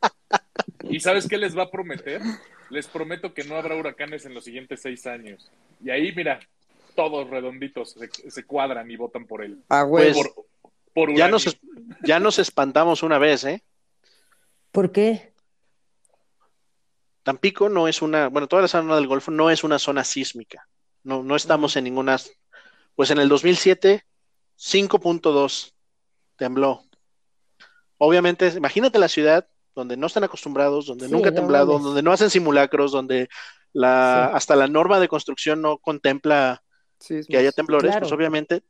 D: ¿Y sabes qué les va a prometer? Les prometo que no habrá huracanes en los siguientes seis años. Y ahí, mira, todos redonditos se, cuadran y votan por él.
C: Ah, güey.
A: Ya, nos, ya nos espantamos una vez, ¿eh?
B: ¿Por qué?
A: Tampico no es una, bueno, toda la zona del Golfo no es una zona sísmica. No, no estamos en ninguna. Pues en el 2007, 5.2 tembló. Obviamente, imagínate la ciudad donde no están acostumbrados, donde nunca ha temblado, donde no hacen simulacros, donde la, hasta la norma de construcción no contempla que haya temblores, pues obviamente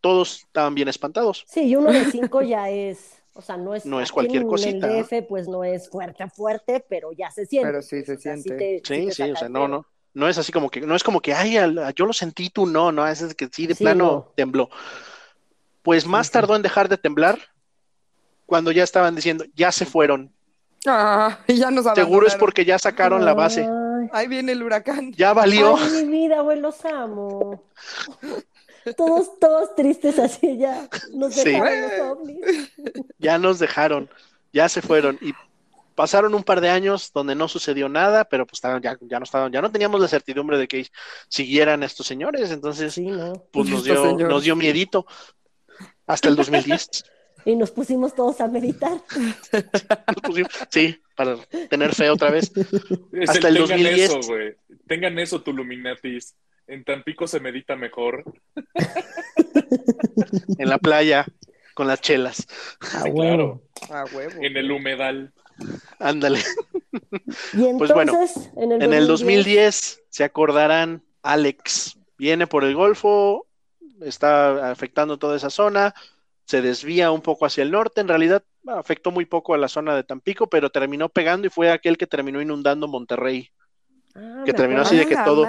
A: todos estaban bien espantados.
B: Sí, y uno de cinco ya es, o sea, no es,
A: no es cualquier cosita.
B: El DF, pues no es fuerte, fuerte, pero ya se siente.
C: Pero sí se siente.
A: sí, sí, o sea, no, no. No es así como que, no es como que, ay, yo lo sentí, tú no, no, es que sí, de plano tembló. Pues más tardó en dejar de temblar cuando ya estaban diciendo, ya se fueron.
C: Ah, ya nos
A: Seguro es porque ya sacaron la base.
C: Ahí viene el huracán.
A: Ya valió.
B: Ay, mi vida, güey, los amo. todos, todos tristes así ya. Nos dejaron los ovnis.
A: Ya nos dejaron, ya se fueron. Y pasaron un par de años donde no sucedió nada, pero pues ya, ya no estaban, ya no teníamos la certidumbre de que siguieran estos señores, entonces pues nos dio, nos dio miedito hasta el 2010.
B: Y nos pusimos todos a meditar.
A: sí, para tener fe otra vez. hasta el, 2010.
D: Eso, tengan eso, tu Luminatis. En Tampico se medita mejor.
A: en la playa, con las chelas.
D: claro.
C: A huevo.
D: En el humedal.
A: Ándale.
B: Y entonces,
A: pues bueno, en el, 2010... se acordarán, Alex viene por el Golfo, está afectando toda esa zona, se desvía un poco hacia el norte, en realidad afectó muy poco a la zona de Tampico, pero terminó pegando y fue aquel que terminó inundando Monterrey. Ah, que terminó así de que todo,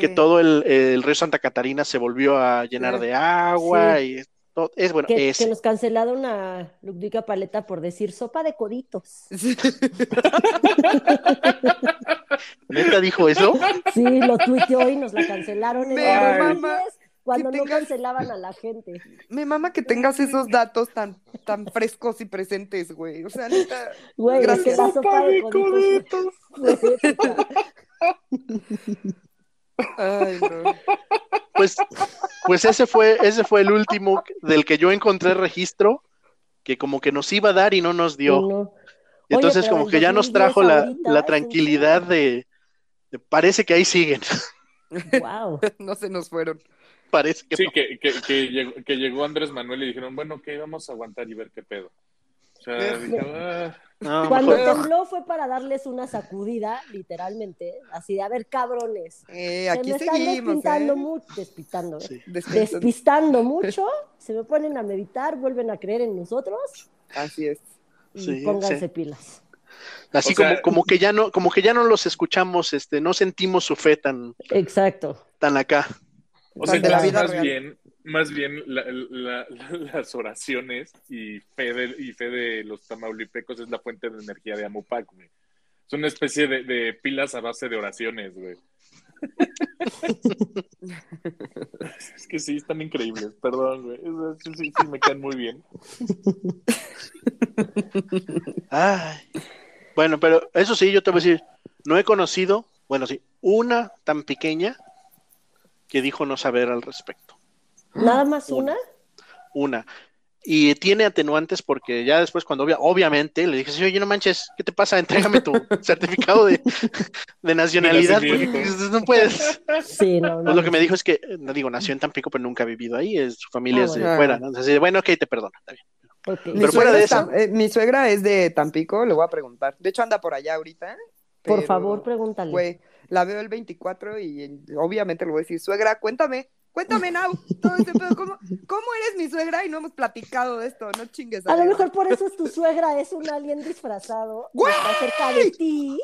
A: que todo el, río Santa Catarina se volvió a llenar de agua y es bueno,
B: que, que nos cancelaron a Ludwika Paleta por decir sopa de coditos.
A: ¿Neta dijo eso?
B: Sí, lo tuiteó y nos la cancelaron en el cuando no cancelaban a la gente.
C: Me mama que tengas esos datos tan, tan frescos y presentes, güey. O sea, neta.
B: Güey, gracias. La sopa de coditos.
C: Ay, no.
A: Pues, pues ese fue, ese fue el último del que yo encontré registro, que como que nos iba a dar y no nos dio. Entonces, como que ya nos trajo la, la tranquilidad de, de, parece que ahí siguen.
B: Wow.
C: no se nos fueron.
A: Parece que
D: Sí, que, que, que, llegó, que llegó Andrés Manuel y dijeron, bueno, que vamos a aguantar y ver qué pedo. O sea, dije, ah,
A: No,
B: Cuando
A: mejor-
B: tembló fue para darles una sacudida, literalmente, así de, a ver, cabrones.
C: Eh,
B: se me están despintando
C: ¿eh?
B: mucho, despistando, ¿eh?
A: Sí.
C: Despistando.
B: despistando mucho, se me ponen a meditar, vuelven a creer en nosotros
C: Así es.
B: y
A: Sí,
B: pónganse
A: sí.
B: pilas.
A: Así
D: O sea-
A: como, como que ya no, como que ya no los escuchamos, este, no sentimos su fe tan,
B: Exacto.
A: tan acá.
D: O sea, entonces, más
C: real.
D: bien, más bien la- la- la- las oraciones y fe, de, y fe de los tamaulipecos es la fuente de energía de Amupac, güey. Es una especie de, de pilas a base de oraciones, güey. es que sí, están increíbles, perdón, güey. O sea, Sí, sí, sí, me caen muy bien.
A: Ay. Bueno, pero eso sí, yo te voy a decir, no he conocido, bueno, sí, una tan pequeña que dijo no saber al respecto.
B: Nada más
A: Una.
B: una.
A: Una. Y tiene atenuantes porque ya después cuando obvia- obviamente le dije, sí, oye, no manches, ¿qué te pasa? Entrégame tu certificado de, de nacionalidad. no puedes.
B: Sí, no, no.
A: Pues lo que me dijo es que, eh, no digo, nació en Tampico, pero nunca ha vivido ahí, es, su familia
B: Ah,
A: es de
C: bueno.
A: fuera, ¿no? Entonces, bueno, ok, te perdono, está bien. Pero fuera de
C: es
A: eso-
C: eh, mi suegra es de Tampico, le voy a preguntar. De hecho, anda por allá ahorita.
B: Por
C: pero,
B: favor, pregúntale.
C: Güey, la veo el 24 y obviamente le voy a decir, suegra, cuéntame, cuéntame, Nau, todo este pedo, ¿cómo, ¿cómo eres mi suegra? Y no hemos platicado de esto, no chingues.
B: A lo
C: amigo.
B: mejor por eso es tu suegra, es un alien disfrazado.
C: ¡Güey!
B: Está cerca de ti.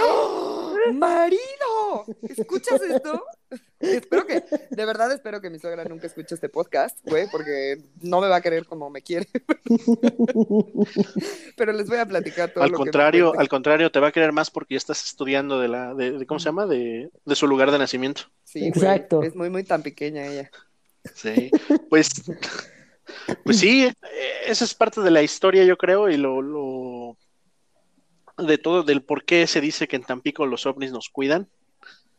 C: ¡Oh! ¡Marido! ¿Escuchas esto? espero que, de verdad espero que mi suegra nunca escuche este podcast, güey, porque no me va a querer como me quiere. Pero les voy a platicar todo
A: Al
C: lo que me
A: contrario, al contrario, te va a querer más porque ya estás estudiando de la, de, de- ¿cómo se llama? De, de su lugar de nacimiento.
C: Sí, güey,
B: Exacto.
C: Es muy, muy tan pequeña ella.
A: Sí, pues, pues sí, eh, esa es parte de la historia, yo creo, y lo, lo de todo, del por qué se dice que en Tampico los ovnis nos cuidan.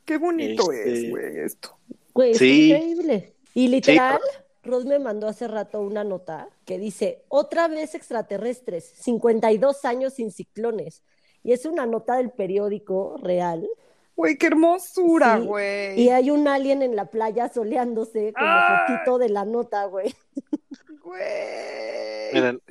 C: Qué bonito
A: Este-
C: es, güey, esto.
B: Güey, es
A: Sí.
B: increíble. Y literal, Rod me mandó hace rato una nota que dice, otra vez extraterrestres, 52 años sin ciclones. Y es una nota del periódico real.
C: Güey, qué hermosura,
B: Sí,
C: güey.
B: Y hay un alien en la playa soleándose como
C: ¡Ay!
B: fotito de la nota, güey.
C: Güey.
A: Miren,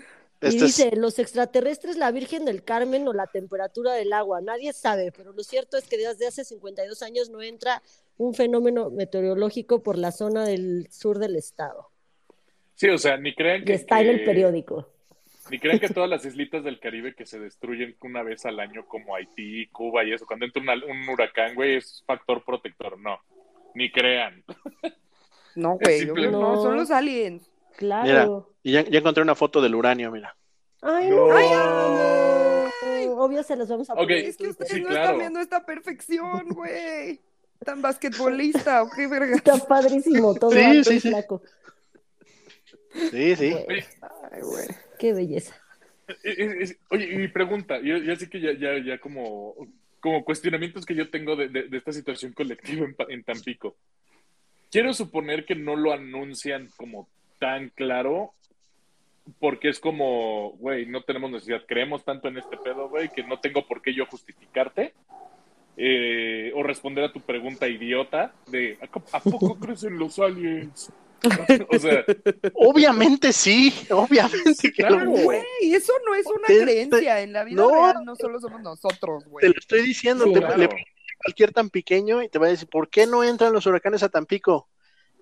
B: Y
A: este es-
B: dice, los extraterrestres, la Virgen del Carmen o la temperatura del agua, nadie sabe, pero lo cierto es que desde hace 52 años no entra un fenómeno meteorológico por la zona del sur del estado.
D: Sí, o sea, ni crean
B: Y
D: que.
B: está en el periódico.
D: Ni crean que todas las islitas del Caribe que se destruyen una vez al año, como Haití, Cuba y eso, cuando entra una- un huracán, güey, es factor protector. No. Ni crean.
C: No, güey, no,
B: No.
C: son los aliens.
B: Claro.
A: y ya, ya encontré una foto del uranio, mira.
B: Ay,
D: No. Ay,
B: amo. Obvio se los vamos a poner. en
C: Es que
B: Twitter.
C: ustedes
D: Sí,
C: no
D: claro.
C: están viendo esta perfección, güey. Tan basquetbolista, ¿o qué verga?
B: Está padrísimo, todo
A: Sí,
B: alto
A: sí,
B: y flaco.
A: Sí, sí.
B: Güey,
C: Ay, güey.
B: qué belleza.
D: Es- es- oye, y mi pregunta, yo, yo sí que ya, ya, ya como, como cuestionamientos que yo tengo de, de- de esta situación colectiva en, en Tampico. Quiero suponer que no lo anuncian como tan claro, porque es como, güey, no tenemos necesidad, creemos tanto en este pedo, güey, que no tengo por qué yo justificarte. eh, o responder a tu pregunta idiota de ¿a, poco crees en los aliens? o sea,
A: Obviamente sí, obviamente que
D: claro.
C: Güey, eso no es una
A: Te-
C: creencia. En la vida
A: no.
C: real no solo somos nosotros,
A: te
C: güey.
A: lo estoy diciendo,
B: Sí.
A: te-
D: claro.
A: le cualquier tan pequeño y te va a decir, ¿por qué no entran los huracanes a Tampico?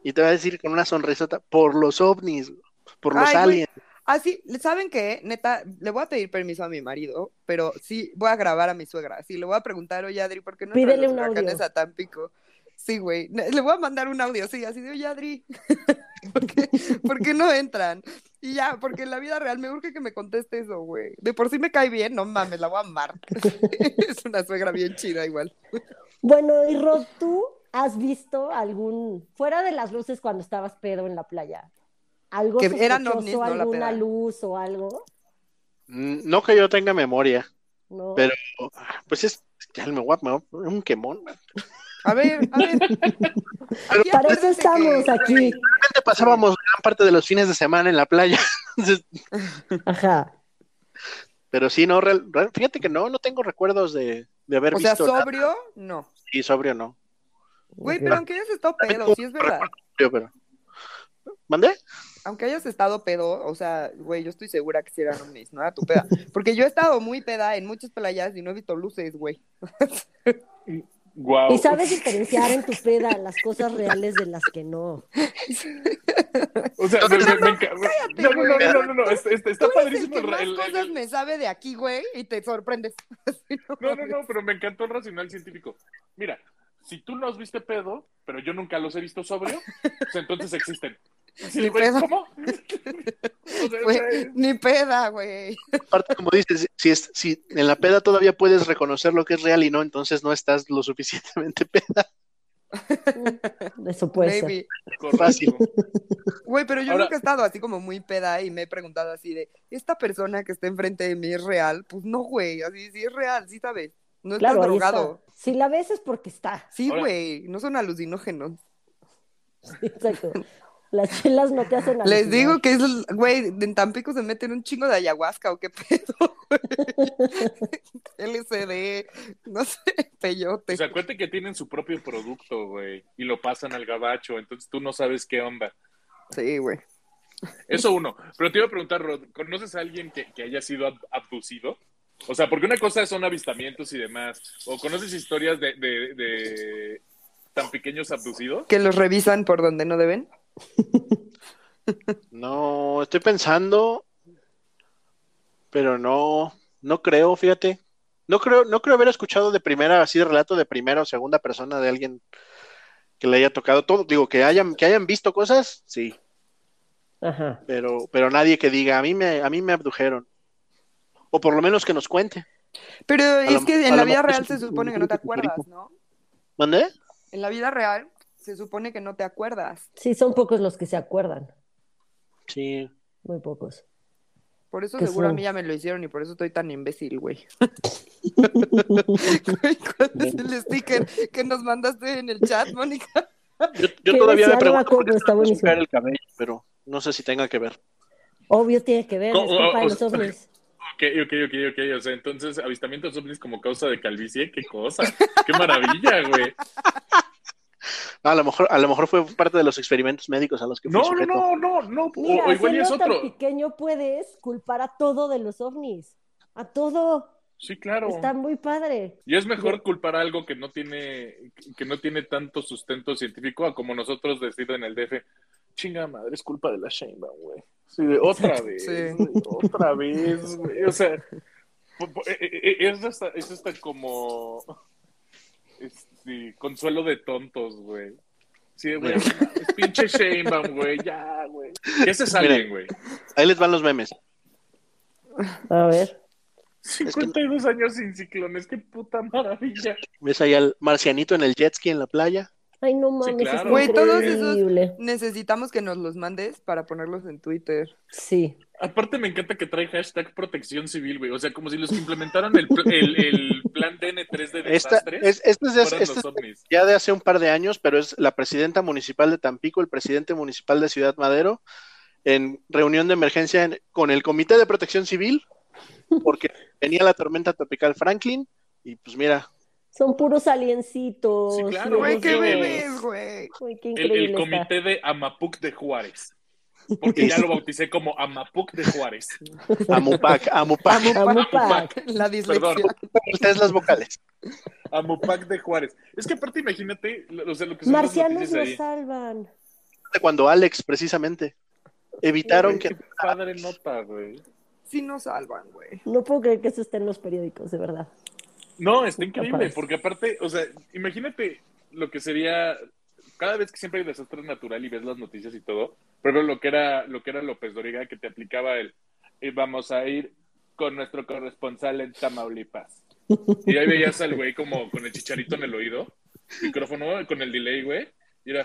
A: Y te va a decir con una sonrisota, por los ovnis, por los
C: Ay, güey.
A: aliens.
C: Ah, sí, ¿saben qué? Neta, le voy a pedir permiso a mi marido, pero sí voy a grabar a mi suegra. Sí, le voy a preguntar, oye, Adri, ¿por qué no entran
B: Pídele un audio.
C: a Tampico? Sí, güey. Le voy a mandar un audio, sí, así de, oye, Adri, ¿por qué, no entran? Y ya, porque en la vida real me urge que me conteste eso, güey. De por sí me cae bien, no mames, la voy a amar. es una suegra bien chida igual.
B: Bueno, y Rod, ¿tú has visto algún, fuera de las luces cuando estabas pedo en la playa, algo
C: que
B: eran alguna luz o algo?
A: Mm, no que yo tenga memoria, pero pues es, ya me voy a, un quemón.
C: A ver, a ver.
B: Para eso estamos aquí.
A: Realmente pasábamos gran parte de los fines de semana en la playa.
B: Ajá.
A: Pero sí, no, fíjate que no, no tengo recuerdos de, de haber visto.
C: O sea, sobrio, no.
A: Sí, sobrio no.
C: Güey, pero aunque hayas estado pedo, sí es verdad. Pero...
A: ¿Mandé?
C: Aunque hayas estado pedo, o sea, güey, yo estoy segura que si eran ovnis, no era tu peda. Porque yo he estado muy peda en muchas playas y no he visto luces, güey.
B: Y sabes diferenciar en tu peda las cosas reales de las que no.
D: O sea, me, me, me cállate, no, no, no, no, no, no, está, está padrísimo
C: el, el, cosas me sabe de aquí, güey, y te sorprendes.
D: no, no, no, pero me encantó el racional científico. Mira, si tú los viste pedo, pero yo nunca los he visto sobrio, pues entonces existen.
C: ni peda. ¿Cómo? ni peda, güey.
A: Aparte, como dices, si, es, si en la peda todavía puedes reconocer lo que es real y no, entonces no estás lo suficientemente peda.
B: Eso puede ser.
A: Fácil.
C: Güey, pero yo nunca he estado así como muy peda y me he preguntado así de, ¿esta persona que está enfrente de mí es real? Pues no, güey, así sí es real, sí sabes. No estás drogado.
B: Si la ves es porque está.
C: Sí, güey, no son alucinógenos.
B: exacto. Las chelas no te hacen nada.
C: Les digo que es, güey, en Tampico se meten un chingo de ayahuasca o qué pedo, LCD, no sé, peyote.
D: O sea, cuente que tienen su propio producto, güey, y lo pasan al gabacho, entonces tú no sabes qué onda.
C: Sí, güey.
D: Eso uno. Pero te iba a preguntar, Rod, ¿conoces a alguien que, que haya sido abducido? O sea, porque una cosa son avistamientos y demás. ¿O conoces historias de, de, de tan pequeños abducidos?
C: Que los revisan por donde no deben.
A: No, estoy pensando, pero no, no creo, fíjate. No creo, no creo haber escuchado de primera, así de relato de primera o segunda persona de alguien que le haya tocado todo. Digo, que hayan, que hayan visto cosas, sí.
B: Ajá.
A: Pero, pero nadie que diga, a mí me, a mí me abdujeron. O por lo menos que nos cuente.
C: Pero es que en la vida real se supone que no te acuerdas, ¿no?
A: ¿Mandé?
C: En la vida real se supone que no te acuerdas.
B: Sí, son pocos los que se acuerdan.
A: Sí.
B: Muy pocos.
C: Por eso seguro a mí ya me lo hicieron y por eso estoy tan imbécil, güey. ¿Cuál es el sticker que nos mandaste en el chat, Mónica?
A: Yo, todavía me pregunto por está el cabello, pero no sé si tenga que ver.
B: Obvio tiene que ver, es culpa de los ovnis.
D: Ok, ok, ok, ok. O sea, entonces, avistamientos ovnis como causa de calvicie, qué cosa. Qué maravilla, güey.
A: A lo mejor, a lo mejor fue parte de los experimentos médicos a los que
D: fue No, no, no, no, o, igual es otro.
B: tan pequeño puedes culpar a todo de los ovnis, a todo.
D: Sí, claro.
B: Está muy padre.
D: Y es mejor culpar a algo que no tiene, que no tiene tanto sustento científico a como nosotros decir en el DF. Chinga madre, es culpa de la Sheinbaum, güey. Sí, otra vez, otra vez, güey. O sea, e, e, e, es hasta, es hasta como este, consuelo de tontos, güey. Sí, güey. Es pinche Sheinbaum, güey. Ya, güey. ¿Qué se salen, güey?
A: Ahí les van los memes.
B: A ver.
D: 52 años sin ciclones, qué puta maravilla.
A: ¿Ves ahí al marcianito en el jet ski en la playa?
B: Ay, no mames,
C: Güey, todos esos necesitamos que nos los mandes para ponerlos en Twitter.
B: Sí.
D: Aparte me encanta que trae hashtag protección civil, güey. O sea, como si los implementaran el, el, plan DN3 de desastres.
A: Esta, es, este es, ya de hace un par de años, pero es la presidenta municipal de Tampico, el presidente municipal de Ciudad Madero, en reunión de emergencia con el Comité de Protección Civil, porque venía la tormenta tropical Franklin, y pues mira,
B: son puros aliencitos.
C: Sí, claro, güey, qué bebés, güey.
D: El, el, comité de Amapuc de Juárez. Porque ya lo bauticé como Amapuc de Juárez.
A: Amupac, Amupac.
C: Amupac. La dislexia. Perdón.
A: Ustedes las vocales.
D: Amupac de Juárez. Es que aparte, imagínate, o sea, lo que son
B: Marcianos nos salvan.
A: Cuando Alex, precisamente, evitaron que.
D: Padre nota, güey.
C: Sí nos salvan, güey.
B: No puedo creer que eso esté en los periódicos, de verdad.
D: No, está increíble, porque aparte, o sea, imagínate lo que sería, cada vez que siempre hay desastre natural y ves las noticias y todo, pero lo que era, lo que era López Doriga, que te aplicaba el, y vamos a ir con nuestro corresponsal en Tamaulipas. Y ahí veías al güey como con el chicharito en el oído, micrófono con el delay, güey, y era,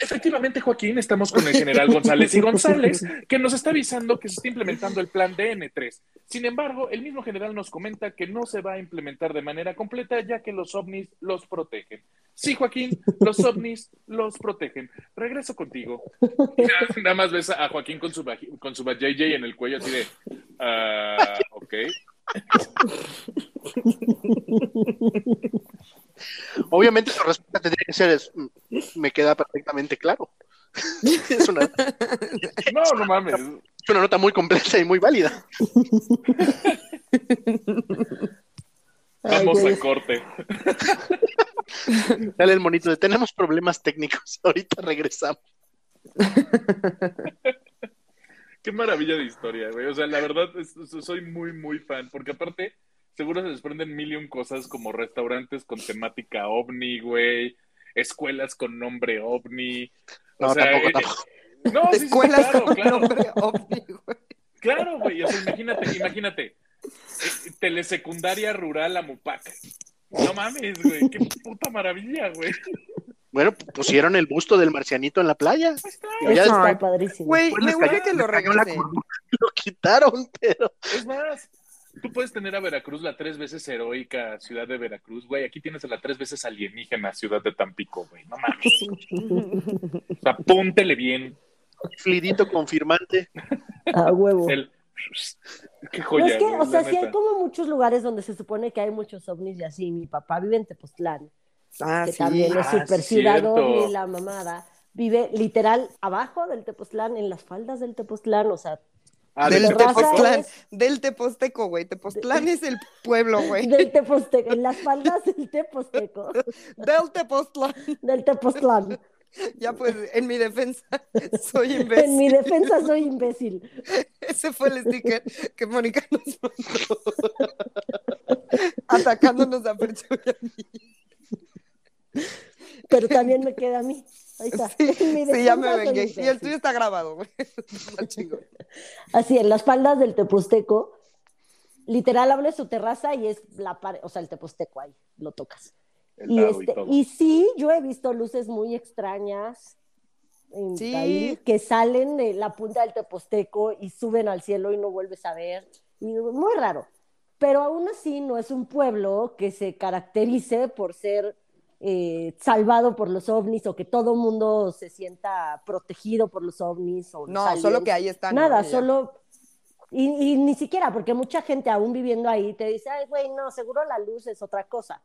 D: Efectivamente, Joaquín, estamos con el general González y González, que nos está avisando que se está implementando el plan DN3. Sin embargo, el mismo general nos comenta que no se va a implementar de manera completa, ya que los ovnis los protegen. Sí, Joaquín, los ovnis los protegen. Regreso contigo. Nada más ves a Joaquín con su, con su JJ en el cuello, así de, ah, ok.
A: Obviamente su respuesta tendría que ser, me queda perfectamente claro. es una...
D: No, no mames.
A: Es una nota muy compleja y muy válida.
D: Vamos a corte.
A: Dale el monito de tenemos problemas técnicos. Ahorita regresamos.
D: Qué maravilla de historia, güey. O sea, la verdad, soy muy, muy fan. Porque aparte, seguro se desprenden mil y un cosas como restaurantes con temática ovni, güey, escuelas con nombre ovni. O
A: no,
D: sea,
A: tampoco,
D: eh,
A: tampoco.
D: No, sí, sí,
C: Escuelas
D: claro,
C: con
D: claro.
C: nombre ovni, güey.
D: Claro, güey. O sea, imagínate, imagínate. Eh, telesecundaria rural a Mupac. No mames, güey. Qué puta maravilla, güey.
A: Bueno, pusieron el busto del marcianito en la playa. Y ya
B: Eso
A: después
B: está padrísimo.
C: Güey, me que lo
A: la
C: regresen.
A: Lo quitaron, pero
D: Es más, tú puedes tener a Veracruz la tres veces heroica ciudad de Veracruz, güey. Aquí tienes a la tres veces alienígena ciudad de Tampico, güey. No mames. O sea, bien.
A: Flidito confirmante.
B: A huevo.
D: El... Qué
B: No,
D: joya,
B: es que,
D: güey,
B: o sea, sí hay como muchos lugares donde se supone que hay muchos ovnis y así. Mi papá vive en Tepoztlán,
C: Ah,
B: que
C: sí.
B: también es
D: Ah,
B: super ciudad ovni, la mamada. Vive literal abajo del Tepoztlán, en las faldas del Tepoztlán, o sea,
D: Ah,
C: del
D: Tepoztlán.
B: Es-
C: del Teposteco, güey. Tepoztlán es el pueblo, güey.
B: del Teposteco, en las faldas del Teposteco,
C: Del Tepoztlán.
B: del Tepoztlán.
C: Ya pues, en mi defensa, soy imbécil.
B: En mi defensa soy imbécil.
C: Ese fue el sticker que Mónica nos mandó. Atacándonos a Percho y a mí.
B: Pero también me queda a mí. Ahí está.
C: Sí, ya me vengué. Y el tuyo está grabado, güey.
B: Así, en las faldas del Teposteco, literal abre su terraza y es la pared, o sea, el Teposteco ahí, lo tocas.
D: El
B: Y, este, y sí, yo he visto luces muy extrañas en-
C: Sí.
B: ahí que salen de la punta del Teposteco y suben al cielo y no vuelves a ver. Y muy raro. Pero aún así no es un pueblo que se caracterice por ser eh, salvado por los ovnis o que todo mundo se sienta protegido por los ovnis. O los
C: No,
B: aliens.
C: solo que ahí están.
B: Nada, solo. Y, y ni siquiera, porque mucha gente aún viviendo ahí te dice, ay, güey, no, seguro la luz es otra cosa.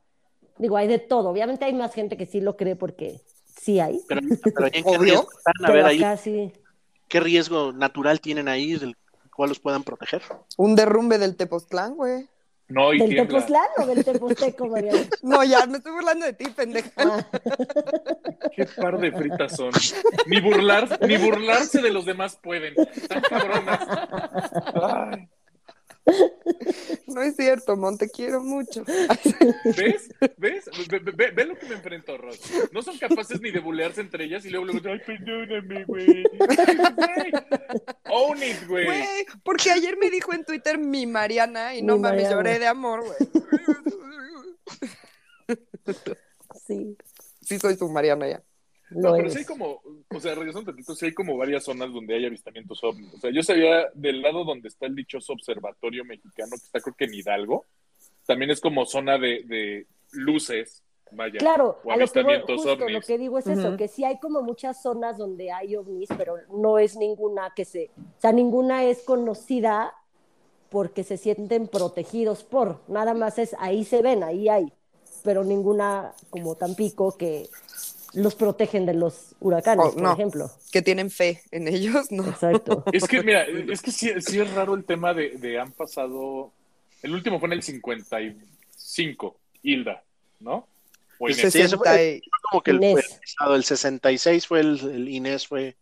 B: Digo, hay de todo. Obviamente hay más gente que sí lo cree porque sí hay.
A: Pero, pero ¿en qué riesgo están? A
B: Pero
A: ver ahí,
B: acá sí.
A: ¿qué riesgo natural tienen ahí del cual los puedan proteger?
C: Un derrumbe del Tepoztlán, güey.
D: No, y
B: ¿Del
D: tiembla.
B: Tepoztlán o del Teposteco, Mariana?
C: No, ya, me estoy burlando de ti, pendeja.
B: Ah,
D: Qué par de fritas son. Ni burlar, ni burlarse de los demás pueden. Están cabronas. Ay,
C: No es cierto, Mon, te quiero mucho.
D: ¿Ves? ¿Ves? Ve, ve- lo que me enfrentó, Ross. No son capaces ni de bulearse entre ellas y luego luego, ay, perdóname, güey. Güey, Own it, güey.
C: Güey, porque ayer me dijo en Twitter mi Mariana y no
B: Mi
C: mames,
B: Mariana.
C: lloré de amor, güey.
B: sí,
C: Sí, soy tu Mariana ya.
D: No,
B: lo
D: pero
B: es.
D: sí hay como, sea, regresando un poquito, sí hay como varias zonas donde hay avistamientos ovnis. O sea, yo sabía del lado donde está el dichoso observatorio mexicano, que está creo que en Hidalgo, también es como zona de, de luces, vaya,
B: Claro,
D: o
B: a lo que voy,
D: avistamientos
B: justo lo
D: ovnis.
B: que digo es eso, que sí hay como muchas zonas donde hay ovnis, pero no es ninguna que se, o sea, ninguna es conocida porque se sienten protegidos por, nada más es ahí se ven, ahí hay, pero ninguna como Tampico que los protegen de los huracanes,
C: Oh,
B: por
C: no.
B: ejemplo.
C: Que tienen fe en ellos, ¿no?
B: Exacto.
D: Es que, mira, es que sí, sí es raro el tema de, de han pasado. El último fue en el 55, Hilda, ¿no? O
C: El
D: Inés.
A: Sí, eso fue-
C: 60 y-
A: Como que el,
B: Inés.
A: el pasado, el 66 fue el, el Inés, fue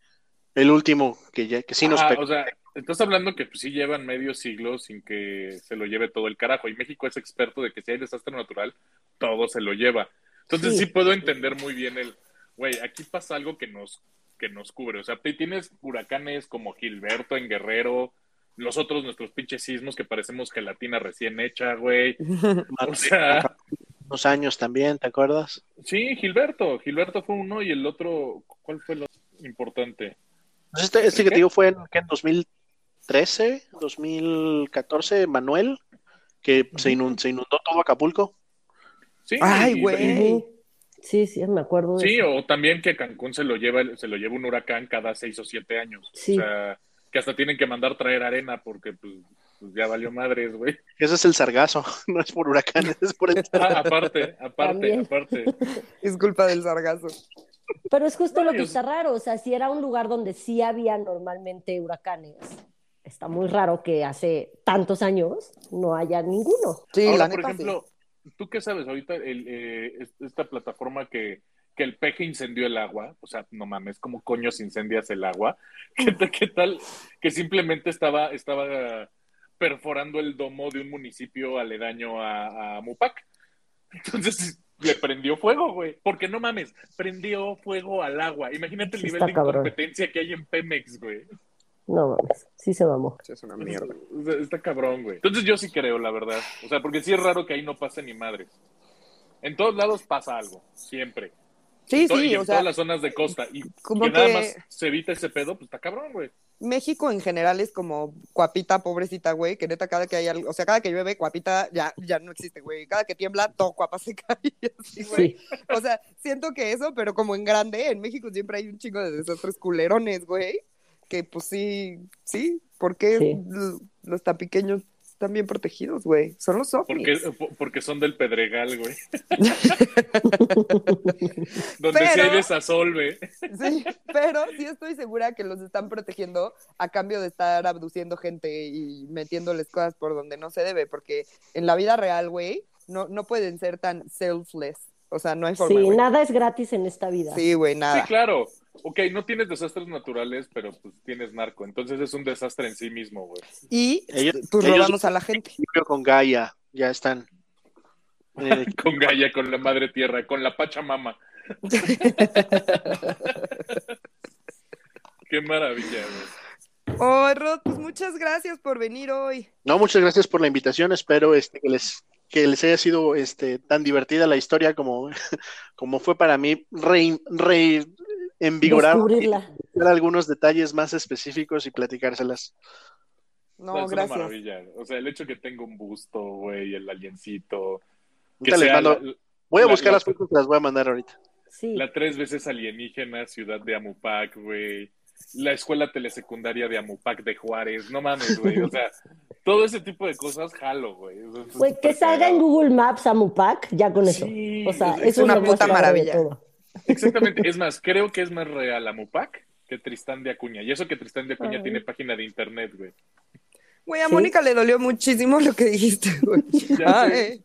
A: el último que, ya, que sí nos
D: Ah,
A: pegó.
D: o sea, estás hablando que pues, sí llevan medio siglo sin que se lo lleve todo el carajo. Y México es experto de que si hay desastre natural, todo se lo lleva. Entonces sí, puedo entender muy bien el, güey, aquí pasa algo que nos, que nos cubre. O sea, tienes huracanes como Gilberto en Guerrero, los otros nuestros pinches sismos que parecemos gelatina recién hecha, güey. o sea...
A: Unos años también, ¿te acuerdas?
D: Sí, Gilberto. Gilberto fue uno y el otro, ¿cuál fue lo importante?
A: Pues este, este que te digo fue en, en 2013, 2014, Manuel, que se, inundó, se inundó todo Acapulco.
C: Sí, Ay, güey.
B: Sí, sí, me acuerdo.
D: sí, o también que Cancún se lo lleva, se lo lleva un huracán cada seis o siete años. Sí. O sea, que hasta tienen que mandar traer arena porque pues, pues ya valió madres, güey.
A: Ese es el sargazo, no es por huracanes, es por el
D: ah, aparte, aparte, aparte.
C: Es culpa del sargazo.
B: Pero es justo lo que está raro, o sea, si era un lugar donde sí había normalmente huracanes, está muy raro que hace tantos años no haya ninguno.
D: Sí, por ejemplo, ¿tú qué sabes ahorita el, eh, esta plataforma que, que el peje incendió el agua? O sea, no mames, ¿cómo coño se incendias el agua? ¿Qué, qué tal que simplemente estaba, estaba perforando el domo de un municipio aledaño a, a Mupac? Entonces le prendió fuego, güey. Porque no mames, prendió fuego al agua. Imagínate el nivel de incompetencia que hay en Pemex, güey.
B: No mames, sí se mamó.
C: Es una mierda.
D: Está cabrón, güey. Entonces yo sí creo, la verdad. O sea, porque sí es raro que ahí no pase ni madres. En todos lados pasa algo, siempre.
C: Sí, sí,
D: y en todas las zonas de costa. Y como que, nada más se evita ese pedo, pues está cabrón, güey.
C: México en general es como cuapita, pobrecita, güey, que neta cada que hay algo, o sea, cada que llueve, cuapita ya, ya no existe, güey. Cada que tiembla, todo cuapa se cae así, güey. O sea, siento que eso, pero como en grande, en México siempre hay un chingo de desastres culerones, güey que pues sí, sí, porque los tan pequeños están bien protegidos, güey. Son los ovnis.
D: Porque, porque son del Pedregal, güey. Donde pero, sí hay desasolve.
C: Sí, pero sí estoy segura que los están protegiendo a cambio de estar abduciendo gente y metiéndoles cosas por donde no se debe, porque en la vida real, güey, no, no pueden ser tan selfless. O sea, no hay forma.
B: Sí, nada es gratis en esta vida.
C: Sí, güey, nada.
D: Sí, claro. Ok, no tienes desastres naturales, pero pues tienes narco. Entonces es un desastre en sí mismo, güey.
C: Y pues robamos a la gente.
A: Con Gaia, ya están.
D: Eh, con Gaia, con la madre tierra, con la Pachamama. Qué maravilla, güey.
C: Oh, Rod, pues muchas gracias por venir hoy.
A: No, muchas gracias por la invitación. Espero este, que les que les haya sido este, tan divertida la historia como, como fue para mí re, re envigorar algunos detalles más específicos y platicárselas.
C: No, gracias.
D: Una maravilla. O sea, el hecho que tenga un busto, güey, el aliencito.
A: voy a buscar las fotos y las voy a mandar ahorita.
D: La tres veces alienígena, ciudad de Amupac, güey. La escuela telesecundaria de Amupac de Juárez. No mames, güey. O sea, todo ese tipo de cosas jalo, güey.
B: Güey, que salga en Google Maps Amupac, ya con eso. o sea, es, una puta maravilla.
D: Exactamente. Es más, creo que es más real Amupac que Tristán de Acuña. Y eso que Tristán de Acuña tiene página de internet, güey.
C: Güey, a Mónica le dolió muchísimo lo que dijiste, güey.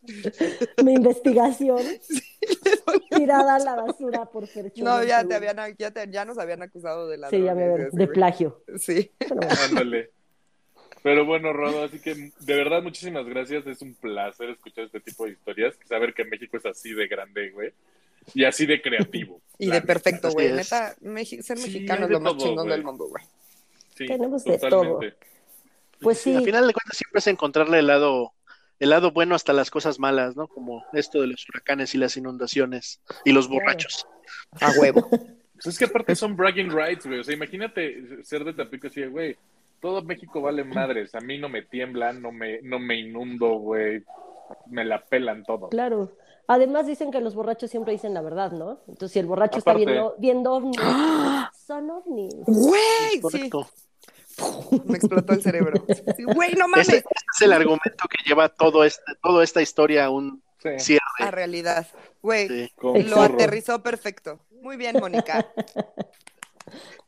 B: Mi investigación. tirada a la basura por Fercho.
C: No, ya te habían, ya, te, ya nos habían acusado de la
B: Sí, ya me de plagio.
C: Sí.
D: Ándale. Pero bueno, Rodo, así que de verdad muchísimas gracias. Es un placer escuchar este tipo de historias. Saber que México es así de grande, güey. Y así de creativo.
C: y de perfecto, güey. Neta, ser mexicano es lo más chingón del mundo, güey.
B: Sí, Tenemos de todo. Pues sí.
A: Al final de cuentas siempre es encontrarle el lado, el lado bueno hasta las cosas malas, ¿no? Como esto de los huracanes y las inundaciones y los borrachos.
C: A huevo.
D: Pues es que aparte son bragging rights, güey. O sea, imagínate ser de Tampico así, güey todo México vale madres. A mí no me tiemblan, no me, no me inundo, güey. Me la pelan todo.
B: Claro. Además dicen que los borrachos siempre dicen la verdad, ¿no? Entonces, si el borracho está viendo, viendo ovnis, son ovnis.
C: Güey, sí. Me explotó el cerebro. Güey, no mames.
A: Ese, es el argumento que lleva todo este, toda esta historia a un cierre.
C: A realidad. Güey, lo aterrizó perfecto. Muy bien, Mónica.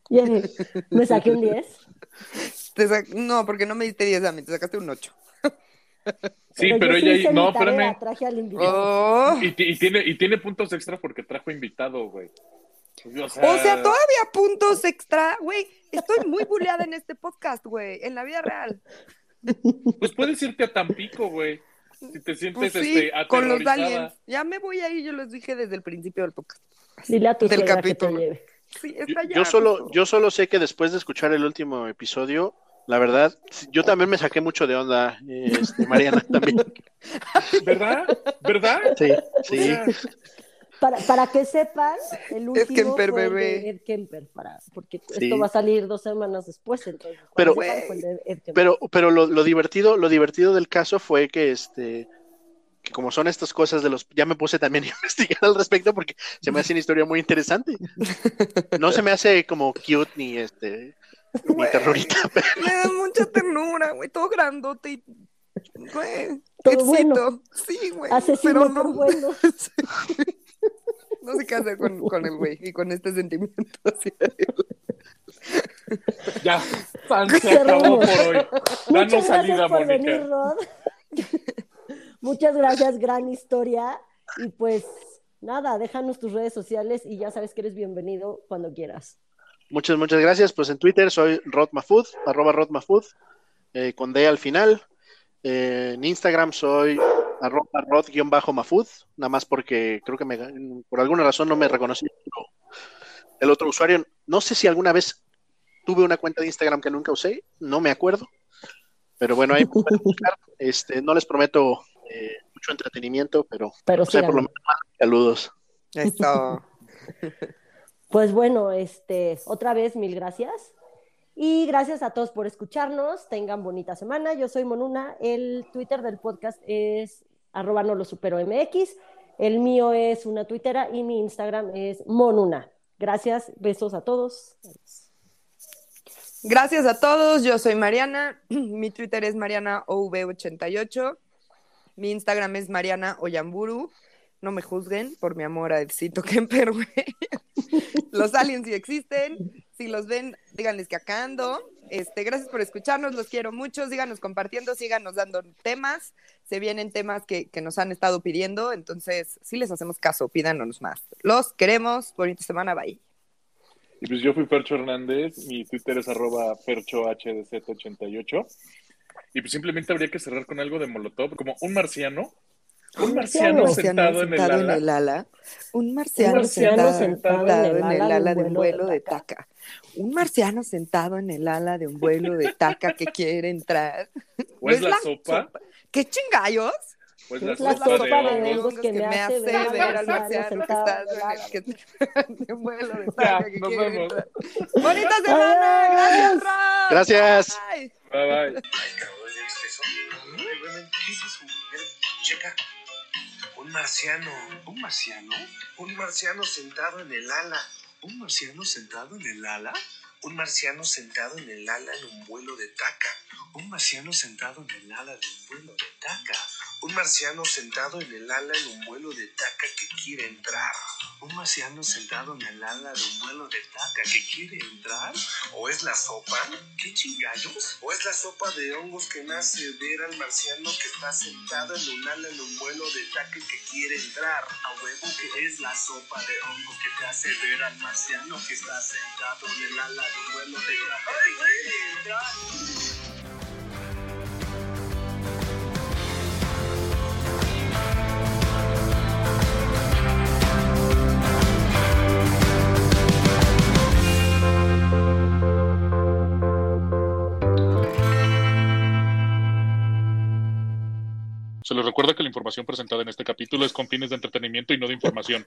B: Me saqué un 10.
C: No, porque no me diste 10 a mí, te sacaste un 8.
D: Sí, pero, ella. No, espérame. Oh. Y, tiene, y tiene puntos extra porque trajo invitado, güey.
C: O sea, todavía puntos extra, güey. Estoy muy buleada en este podcast, güey, en la vida real.
D: Pues puedes irte a Tampico, güey. Si te sientes pues este, con los aliens.
C: Ya me voy ahí, yo les dije desde el principio del podcast.
B: Dile a tu del capítulo.
C: Sí, está
A: yo solo, yo solo sé que después de escuchar el último episodio, la verdad, yo también me saqué mucho de onda, este, Mariana también.
D: ¿Verdad? ¿Verdad?
A: Sí, sí.
B: Para, para que sepan, el último fue de Ed Kemper, para, porque esto va a salir dos semanas después, entonces.
A: Pero, pero, pero lo, lo, divertido, lo divertido del caso fue que este que como son estas cosas de los, ya me puse también a investigar al respecto porque se me hace una historia muy interesante. No se me hace como cute ni este ni terrorita.
C: Me da mucha ternura, güey, todo grandote y güey, todo bueno. Sí, güey.
B: Asesino pero no, bueno.
C: No sé qué hacer con, con el güey y con este sentimiento
D: Ya, se acabó por hoy. Danos salida, Mónica.
B: Muchas gracias, gran historia. Y pues nada, déjanos tus redes sociales y ya sabes que eres bienvenido cuando quieras.
A: Muchas, muchas gracias. Pues en Twitter soy Rotmafud, arroba Rotmafud, eh, con D al final. Eh, en Instagram soy arroba rod-mafud, nada más porque creo que me, por alguna razón no me reconocí el otro usuario. No sé si alguna vez tuve una cuenta de Instagram que nunca usé, no me acuerdo. Pero bueno, ahí Este, no les prometo eh, mucho entretenimiento, pero,
B: pero
A: sé, por lo menos saludos.
B: pues bueno, este, otra vez mil gracias. Y gracias a todos por escucharnos. Tengan bonita semana. Yo soy Monuna. El Twitter del podcast es arroba no lo supero MX. El mío es una tuitera y mi Instagram es monuna. Gracias, besos a todos.
C: Gracias a todos, yo soy Mariana, mi Twitter es MarianaOV88, mi Instagram es Mariana Oyamburu, no me juzguen por mi amor a Edcito Kemper, güey. Los aliens sí existen, si los ven, díganles que acá ando. Este, gracias por escucharnos, los quiero mucho, síganos compartiendo, síganos dando temas, se vienen temas que, nos han estado pidiendo, entonces sí les hacemos caso, pídanos más. Los queremos, bonita semana, bye.
D: Y pues yo fui Percho Hernández, mi Twitter es arroba perchohdz88. Y pues simplemente habría que cerrar con algo de Molotov, como un marciano un marciano, sentado, en, el ala.
C: Un marciano, sentado, en el ala de un vuelo de taca. Un marciano sentado en el ala de un vuelo de taca que quiere entrar.
D: ¿O es la, sopa?
C: ¿Qué chingallos?
D: Pues la, la sopa,
B: de hongos que, me hace ver al marciano que está
C: en un vuelo de taca que quiere entrar. ¡Bonita semana! ¡Gracias,
A: Gracias.
D: Bye, bye. Ay,
E: cabrón, ¿ya viste eso? Un marciano. ¿Un marciano? Un marciano sentado en el ala. ¿Un marciano sentado en el ala? Un marciano sentado en el ala en un vuelo de taca. Un marciano sentado en el ala de un vuelo de taca. Un marciano sentado en el ala en un vuelo de taca que quiere entrar. Un marciano sentado en el ala de un vuelo de taca que quiere entrar. ¿O es la sopa? ¿Qué chingallos? ¿O es la sopa de hongos que me hace ver al marciano que está sentado en un ala en un vuelo de taca que quiere entrar? A huevo que es la sopa de hongos que te hace ver al marciano que está sentado en el ala
D: Se les recuerda que la información presentada en este capítulo es con fines de entretenimiento y no de información.